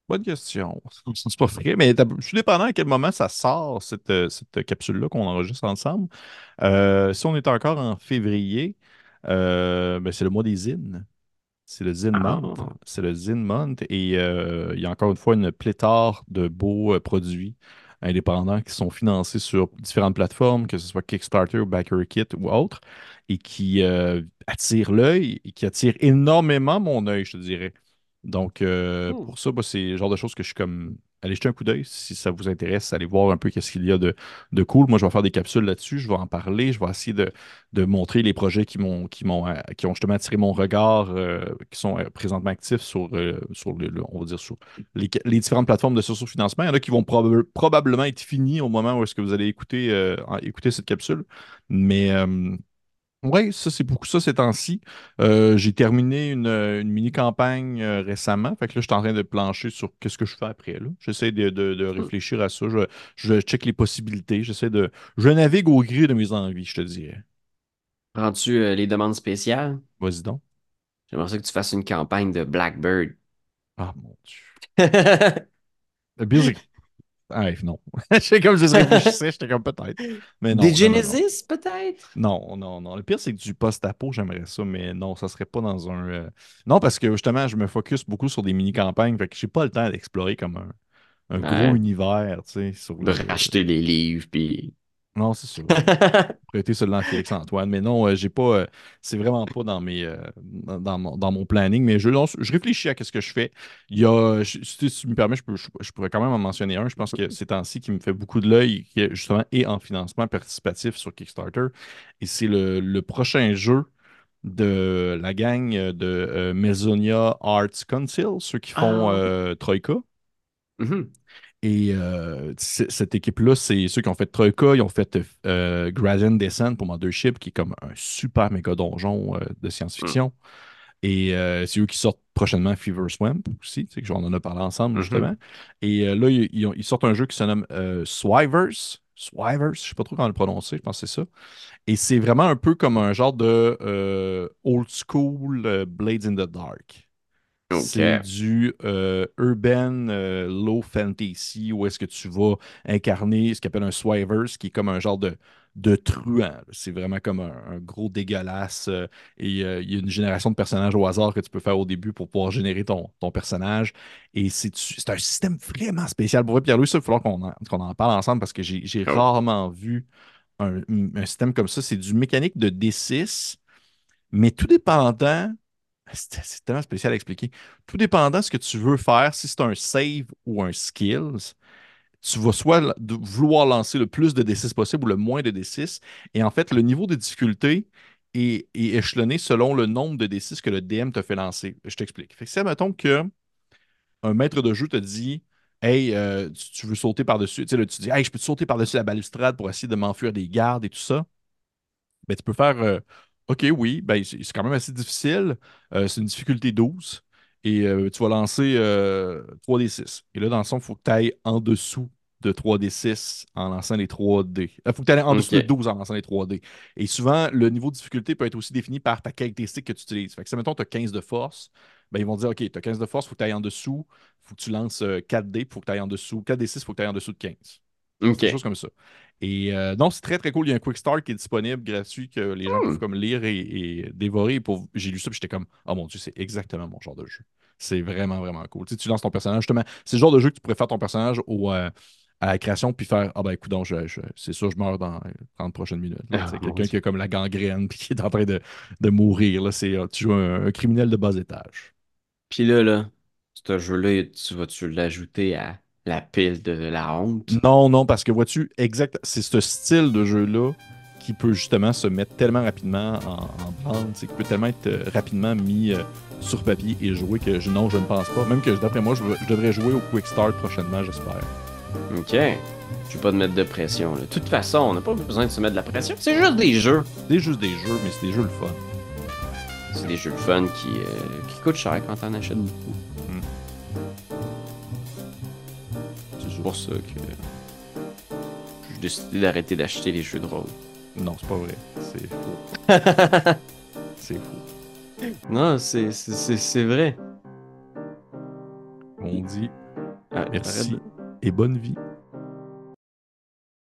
bonne question. C'est pas vrai, mais je suis dépendant à quel moment ça sort, cette, euh, cette capsule-là qu'on enregistre ensemble. Euh, si on est encore en février, euh, ben, c'est le mois des zines. C'est le Zine Month. Ah. C'est le Zine Month. Et euh, il y a encore une fois une pléthore de beaux produits indépendants qui sont financés sur différentes plateformes, que ce soit Kickstarter ou BackerKit ou autres, et qui attirent l'œil et qui attirent énormément mon œil, je te dirais. Donc, euh, pour ça, bah, c'est le genre de choses que je suis comme. Allez jeter un coup d'œil si ça vous intéresse. Allez voir un peu qu'est-ce qu'il y a de, de cool. Moi, je vais faire des capsules là-dessus. Je vais en parler. Je vais essayer de, de montrer les projets qui m'ont qui m'ont euh, qui ont justement attiré mon regard, euh, qui sont présentement actifs sur, euh, sur le, le- on va dire sur les, les différentes plateformes de socio-financement. Il y en a qui vont proba- probablement être finis au moment où est-ce que vous allez écouter, écouter cette capsule. Mais ouais, ça c'est beaucoup ça ces temps-ci. Euh, j'ai terminé une, une mini-campagne euh, récemment. Fait que là, je suis en train de plancher sur qu'est-ce que je fais après. là. J'essaie de, de- de réfléchir à ça. Je, je check les possibilités. J'essaie de. Je navigue au gré de mes envies, je te dirais. Rends-tu euh, les demandes spéciales? Vas-y donc. J'aimerais ça que tu fasses une campagne de Blackbird. Ah mon Dieu. Ah, non. J'étais comme je réfléchissais, j'étais comme peut-être. Mais non. Des. Genesis, peut-être? Non, non, non. Le pire, c'est que du post-apo, j'aimerais ça, mais non, ça serait pas dans un. euh, Non, parce que justement, je me focus beaucoup sur des mini-campagnes, fait que j'ai pas le temps d'explorer comme un, un gros univers, tu sais, sur De le. racheter les livres, puis... Non, c'est sûr. prêter à Félix-Antoine. Mais non, euh, j'ai pas. euh, c'est vraiment pas dans mes euh, dans, mon, dans mon planning. Mais je, je réfléchis à ce que je fais. Il y a, je- si tu me permets, je, peux- je- je pourrais quand même en mentionner un. Je pense que ces temps-ci qui me fait beaucoup de l'œil, qui est justement est en financement participatif sur Kickstarter. Et c'est le, le prochain jeu de la gang de Maisonnia Arts Council, ceux qui font Ah. Troika. Mhm. Et euh, cette équipe-là, c'est ceux qui ont fait Troika, ils ont fait euh, Gradient Descent pour Mothership, qui est comme un super méga donjon euh, de science-fiction. Et euh, c'est eux qui sortent prochainement Fever Swamp aussi, tu sais, que j'en en a parlé ensemble Mhm. justement. Et là, ils, ils ont- ils sortent un jeu qui se nomme Swivers. Swivers, je sais pas trop comment le prononcer, je pense que c'est ça. Et c'est vraiment un peu comme un genre de old school Blades in the Dark. C'est du euh, urban euh, low fantasy où est-ce que tu vas incarner ce qu'on appelle un swivers, qui est comme un genre de, de truand. C'est vraiment comme un, un gros dégueulasse. euh, et euh, il y a une génération de personnages au hasard que tu peux faire au début pour pouvoir générer ton, ton personnage. Et c'est un système vraiment spécial. Pour vrai, Pierre-Louis, ça, il va falloir qu'on en, en parle ensemble parce que j'ai j'ai Oh. rarement vu un, un système comme ça. C'est du mécanique de D6, mais tout dépendant. C'est tellement spécial à expliquer. Tout dépendant de ce que tu veux faire, si c'est un save ou un skills, tu vas soit vouloir lancer le plus de D6 possible ou le moins de D6. Et en fait, le niveau de difficulté est, échelonné selon le nombre de D6 que le DM te fait lancer. Je t'explique. Fait que si, mettons que un maître de jeu te dit Hey, euh, tu, tu veux sauter par-dessus, tu sais, là, tu dis Hey, je peux te sauter par-dessus la balustrade pour essayer de m'enfuir des gardes et tout ça. Ben, tu peux faire euh, OK, oui, ben, c'est quand même assez difficile. Euh, c'est une difficulté 12. Et euh, tu vas lancer euh, 3D6. Et là, dans le fond, il faut que tu ailles en dessous de 3D6 en lançant les 3D. Il faut que tu ailles en dessous de 12 en lançant les 3D. Et souvent, le niveau de difficulté peut être aussi défini par ta caractéristique que tu utilises. Fait que si, mettons, tu as 15 de force, ben, ils vont dire, OK, tu as 15 de force, il faut que tu ailles en dessous. Il faut que tu lances euh, 4D, il faut que tu ailles en dessous. 4D6, il faut que tu ailles en dessous de 15. Des choses comme ça. Et euh, non, c'est très très cool. Il y a un Quick Start qui est disponible, gratuit, que les gens Hmm. peuvent comme lire et, et dévorer. Et pour... J'ai lu ça, j'étais comme, oh mon Dieu, c'est exactement mon genre de jeu. C'est vraiment, vraiment cool. Tu, sais, tu lances ton personnage, justement, c'est le genre de jeu que tu pourrais faire ton personnage au, euh, à la création, puis faire, ah ben écoute, donc, je, je- c'est sûr, je meurs dans les 30 prochaines minutes. Ah, c'est mon quelqu'un qui a comme la gangrène, puis qui est en train de, de mourir. Là. C'est, euh, tu joues un, un criminel de bas étage. Puis là, là, ce jeu-là, tu vas-tu l'ajouter à la pile de la honte? Non, non, parce que vois-tu, exact, c'est ce style de jeu-là qui peut justement se mettre tellement rapidement en, en branle, c'est qu'il peut tellement être euh, rapidement mis euh, sur papier et joué que je, non, je ne pense pas. Même que d'après moi, je, je devrais jouer au Quick Start prochainement, j'espère. Ok. Je vais pas te mettre de pression. Là. De toute façon, on n'a pas besoin de se mettre de la pression. C'est juste des jeux. C'est juste des jeux, mais c'est des jeux le fun. C'est des jeux de fun qui, euh, qui coûtent cher quand t'en achètes beaucoup. Pour ça que j'ai décidé d'arrêter d'acheter les jeux de rôle. Non, c'est pas vrai. C'est faux. c'est faux. Non, c'est- c'est c'est- c'est vrai. On dit Ah, merci de- et bonne vie.